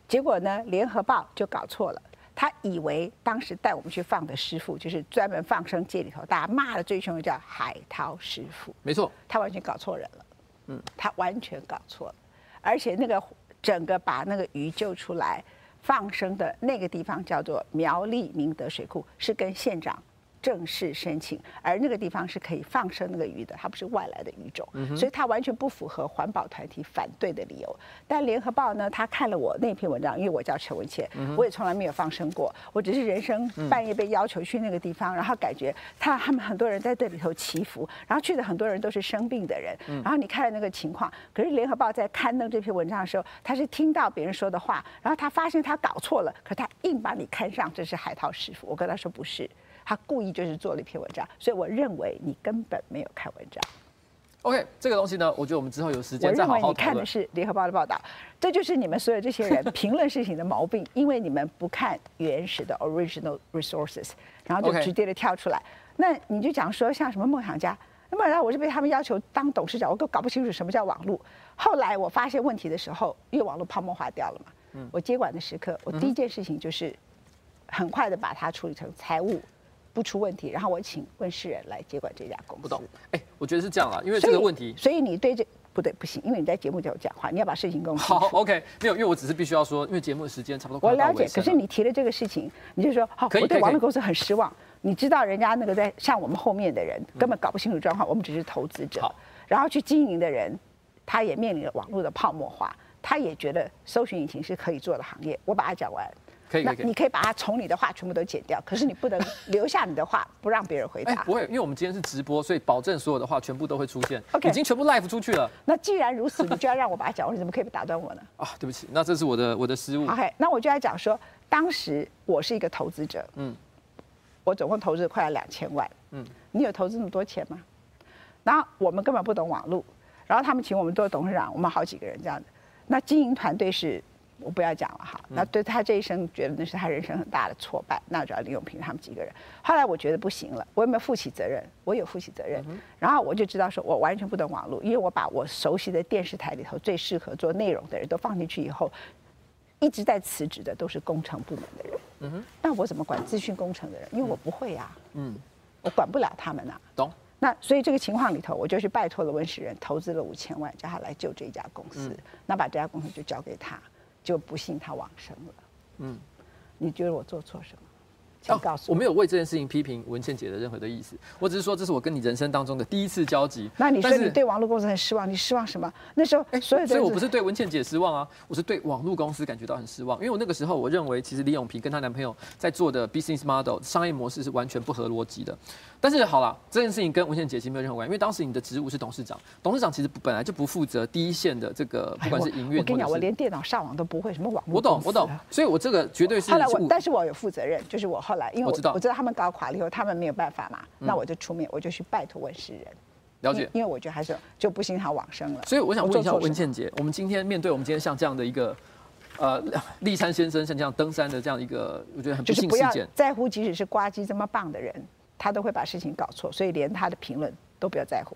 Speaker 3: 结果呢，联合报就搞错了，他以为当时带我们去放的师傅就是专门放生界里头大家骂的最凶的叫海涛师傅，
Speaker 4: 没错，
Speaker 3: 他完全搞错人了。嗯，他完全搞错了，而且那个整个把那个鱼救出来放生的那个地方叫做苗栗明德水库，是跟县长正式申请，而那个地方是可以放生那个鱼的，它不是外来的鱼种，所以它完全不符合环保团体反对的理由。但联合报呢，他看了我那篇文章，因为我叫陈文茜，我也从来没有放生过，我只是人生半夜被要求去那个地方，然后感觉他他们很多人在这里头祈福，然后去的很多人都是生病的人，然后你看了那个情况，可是联合报在刊登这篇文章的时候，他是听到别人说的话，然后他发现他搞错了，可他硬把你看上这是海涛师傅，我跟他说不是。他故意就是做了一篇文章，所以我认为你根本没有看文章。
Speaker 4: OK，这个东西呢，我觉得我们之后有时间再好好讨论。
Speaker 3: 我认为你看的是联合报的报道，这就是你们所有这些人 评论事情的毛病，因为你们不看原始的 original resources，然后就直接的跳出来。那你就讲说像什么梦想家，那么然后我是被他们要求当董事长，我都搞不清楚什么叫网络。后来我发现问题的时候，因为网络泡沫化掉了嘛，嗯，我接管的时刻，我第一件事情就是很快的把它处理成财务。不出问题，然后我请问世人来接管这家公司。
Speaker 4: 不懂，哎，我觉得是这样啊，因为这个问题，
Speaker 3: 所以，你对这不对不行，因为你在节目叫我讲话，你要把事情跟我 说。
Speaker 4: 好，OK，没有，因为我只是必须要说，因为节目的时间差不多。
Speaker 3: 我了解，可是你提了这个事情，你就说好，我对网络公司很失望。你知道人家那个在像我们后面的人根本搞不清楚状况，我们只是投资者。然后去经营的人，他也面临了网络的泡沫化，他也觉得搜寻引擎是可以做的行业。我把它讲完。
Speaker 4: 可以，可以，
Speaker 3: 那你可以把它从你的话全部都剪掉，可是你不能留下你的话，不让别人回答。
Speaker 4: 不会，因为我们今天是直播，所以保证所有的话全部都会出现。OK，已经全部 live 出去了。
Speaker 3: 那既然如此，你就要让我把它讲完，你怎么可以不打断我呢？
Speaker 4: 啊，对不起，那这是我的我的失误。
Speaker 3: OK，那我就来讲说，当时我是一个投资者，嗯，我总共投资了快要两千万，嗯，你有投资那么多钱吗？然后我们根本不懂网络，然后他们请我们做董事长，我们好几个人这样子，那经营团队是。我不要讲了哈，那对他这一生觉得那是他人生很大的挫败，那主要李永平他们几个人。后来我觉得不行了，我有没有负起责任？我有负起责任。然后我就知道说，我完全不懂网络，因为我把我熟悉的电视台里头最适合做内容的人都放进去以后，一直在辞职的都是工程部门的人。嗯哼，那我怎么管资讯工程的人？因为我不会呀。嗯，我管不了他们呐。
Speaker 4: 懂。
Speaker 3: 那所以这个情况里头，我就去拜托了温世仁，投资了五千万，叫他来救这家公司。那把这家公司就交给他。就不信他往生了。嗯，你觉得我做错什么？请告诉我。
Speaker 4: 我没有为这件事情批评文倩姐的任何的意思，我只是说这是我跟你人生当中的第一次交集。
Speaker 3: 那你说你对网络公司很失望，你失望什么？那时候，哎，所以
Speaker 4: 所以我不是对文倩姐失望啊，我是对网络公司感觉到很失望，因为我那个时候我认为其实李永平跟她男朋友在做的 business model 商业模式是完全不合逻辑的。但是好了，这件事情跟文倩姐其实没有任何关系，因为当时你的职务是董事长，董事长其实本来就不负责第一线的这个，不管是营运。
Speaker 3: 我跟你讲，我连电脑上网都不会，什么网络？
Speaker 4: 我懂，我懂。所以我这个绝对是。
Speaker 3: 后来我，但是我有负责任，就是我后来，因为我知道，我知道他们搞垮了以后，他们没有办法嘛，那我就出面，我就去拜托问世人。
Speaker 4: 了解。
Speaker 3: 因为我觉得还是就不幸他往生了。
Speaker 4: 所以我想问一下文倩姐，我们今天面对我们今天像这样的一个，呃，立山先生像这样登山的这样一个，我觉得很不幸事件。
Speaker 3: 在乎，即使是呱唧这么棒的人。他都会把事情搞错，所以连他的评论都不要在乎。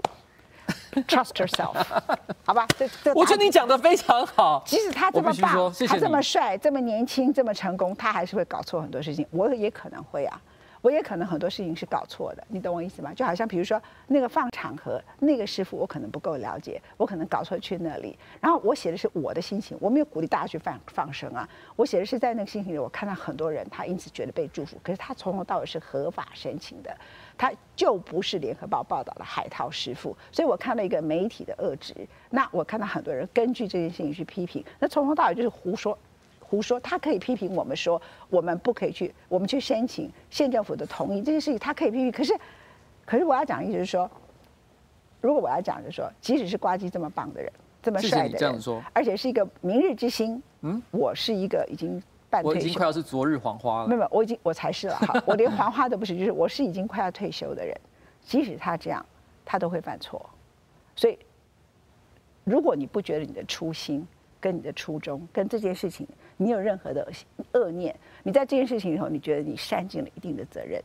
Speaker 3: Trust yourself，好吧？这这，
Speaker 4: 我觉得你讲的非常好。
Speaker 3: 即使他这么棒，
Speaker 4: 谢谢
Speaker 3: 他这么帅，这么年轻，这么成功，他还是会搞错很多事情。我也可能会啊。我也可能很多事情是搞错的，你懂我意思吗？就好像比如说那个放场合，那个师傅我可能不够了解，我可能搞错去那里。然后我写的是我的心情，我没有鼓励大家去放放生啊。我写的是在那个心情里，我看到很多人他因此觉得被祝福，可是他从头到尾是合法申请的，他就不是联合报报道的海涛师傅。所以我看到一个媒体的恶质，那我看到很多人根据这件事情去批评，那从头到尾就是胡说。胡说，他可以批评我们说我们不可以去，我们去申请县政府的同意这件事情，他可以批评。可是，可是我要讲的意思是说，如果我要讲的是说，即使是呱唧这么棒的人，这么帅的人，
Speaker 4: 这样说，
Speaker 3: 而且是一个明日之星，嗯，我是一个已经半退休，
Speaker 4: 我已经快要是昨日黄花了。
Speaker 3: 没有，我已经我才是了哈，我连黄花都不是，就是我是已经快要退休的人。即使他这样，他都会犯错。所以，如果你不觉得你的初心跟你的初衷跟这件事情，你有任何的恶念，你在这件事情里头，你觉得你善尽了一定的责任。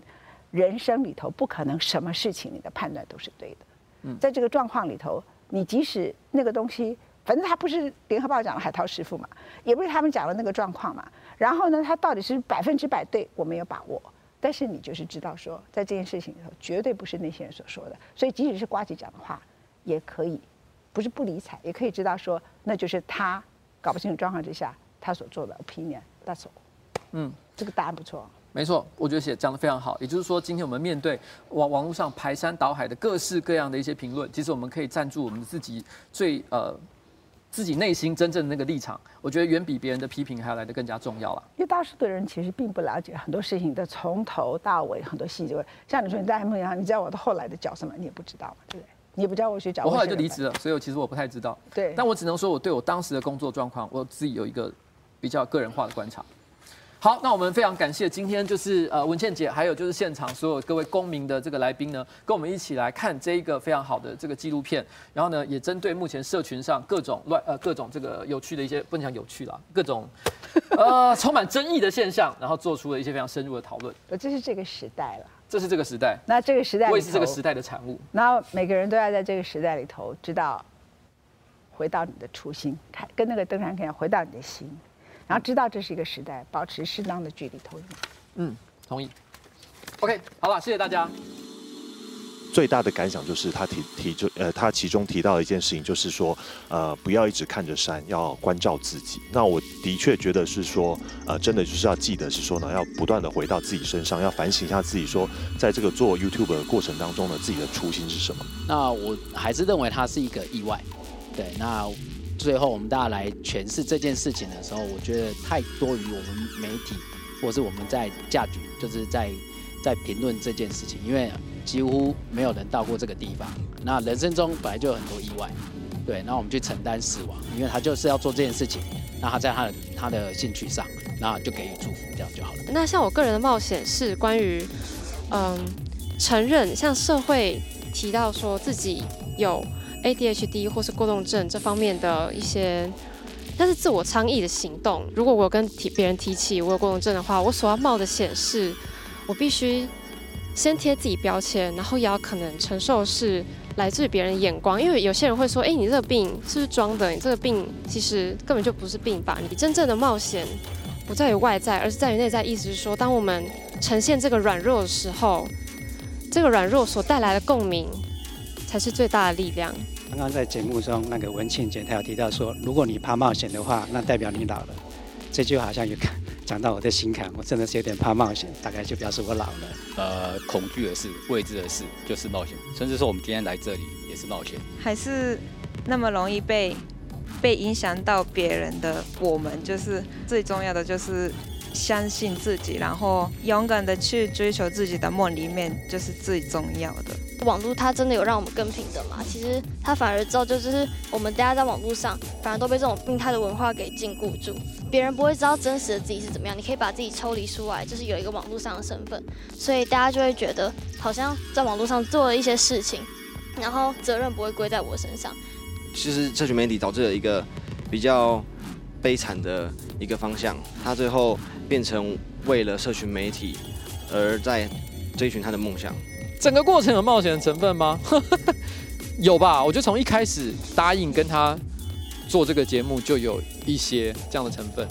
Speaker 3: 人生里头不可能什么事情你的判断都是对的。嗯，在这个状况里头，你即使那个东西，反正他不是联合报讲的海涛师傅嘛，也不是他们讲的那个状况嘛。然后呢，他到底是百分之百对，我没有把握。但是你就是知道说，在这件事情里头，绝对不是那些人所说的。所以即使是呱唧讲的话，也可以不是不理睬，也可以知道说，那就是他搞不清楚状况之下。他所做的 opinion，that's all。嗯，这个答案不错。
Speaker 4: 没错，我觉得写讲得非常好。也就是说，今天我们面对网网络上排山倒海的各式各样的一些评论，其实我们可以站住我们自己最呃自己内心真正的那个立场。我觉得远比别人的批评还要来得更加重要了。
Speaker 3: 因为大多数的人其实并不了解很多事情的从头到尾很多细节。像你说你在 M 一样，你知道我的后来的角色吗，你也不知道嘛，对不对？你也不知道我学脚。
Speaker 4: 我后来就离职了，所以我其实我不太知道。
Speaker 3: 对。
Speaker 4: 但我只能说，我对我当时的工作状况，我自己有一个比较个人化的观察。好，那我们非常感谢今天就是呃文倩姐，还有就是现场所有各位公民的这个来宾呢，跟我们一起来看这一个非常好的这个纪录片，然后呢也针对目前社群上各种乱呃各种这个有趣的一些不能讲有趣啦，各种呃充满争议的现象，然后做出了一些非常深入的讨论。
Speaker 3: 这是这个时代了，
Speaker 4: 这是这个时代，
Speaker 3: 那这个时代我
Speaker 4: 也是这个时代的产物。
Speaker 3: 然后每个人都要在这个时代里头知道，回到你的初心，看跟那个登山客一样，回到你的心。然后知道这是一个时代，保持适当的距离投影。
Speaker 4: 嗯，同意。OK，好了，谢谢大家。
Speaker 7: 最大的感想就是他提提就呃，他其中提到的一件事情，就是说呃，不要一直看着山，要关照自己。那我的确觉得是说呃，真的就是要记得是说呢，要不断的回到自己身上，要反省一下自己，说在这个做 YouTube 的过程当中呢，自己的初心是什么？
Speaker 8: 那我还是认为它是一个意外。对，那。最后，我们大家来诠释这件事情的时候，我觉得太多于我们媒体，或是我们在价值，就是在在评论这件事情，因为几乎没有人到过这个地方。那人生中本来就有很多意外，对，那我们去承担死亡，因为他就是要做这件事情，那他在他的他的兴趣上，那就给予祝福，这样就好了。
Speaker 12: 那像我个人的冒险是关于，嗯，承认，像社会提到说自己有。ADHD 或是过动症这方面的一些，但是自我倡议的行动。如果我跟提别人提起我有过动症的话，我所要冒的险是，我必须先贴自己标签，然后也要可能承受是来自于别人眼光。因为有些人会说：“哎，你这个病是不是装的？你这个病其实根本就不是病吧？”你真正的冒险不在于外在，而是在于内在。意思是说，当我们呈现这个软弱的时候，这个软弱所带来的共鸣才是最大的力量。
Speaker 6: 刚刚在节目中，那个文庆姐她有提到说，如果你怕冒险的话，那代表你老了。这句好像有讲到我的心坎，我真的是有点怕冒险，大概就表示我老了。
Speaker 13: 呃，恐惧的事、未知的事就是冒险，甚至说我们今天来这里也是冒险。
Speaker 5: 还是那么容易被被影响到别人的我们，就是最重要的就是。相信自己，然后勇敢的去追求自己的梦，里面就是最重要的。
Speaker 11: 网络它真的有让我们更平等吗？其实它反而造就就是我们大家在网络上，反而都被这种病态的文化给禁锢住。别人不会知道真实的自己是怎么样，你可以把自己抽离出来，就是有一个网络上的身份，所以大家就会觉得好像在网络上做了一些事情，然后责任不会归在我身上。
Speaker 10: 其实社群媒体导致了一个比较悲惨的一个方向，它最后。变成为了社群媒体而在追寻他的梦想，
Speaker 4: 整个过程有冒险的成分吗？有吧，我就从一开始答应跟他做这个节目就有一些这样的成分。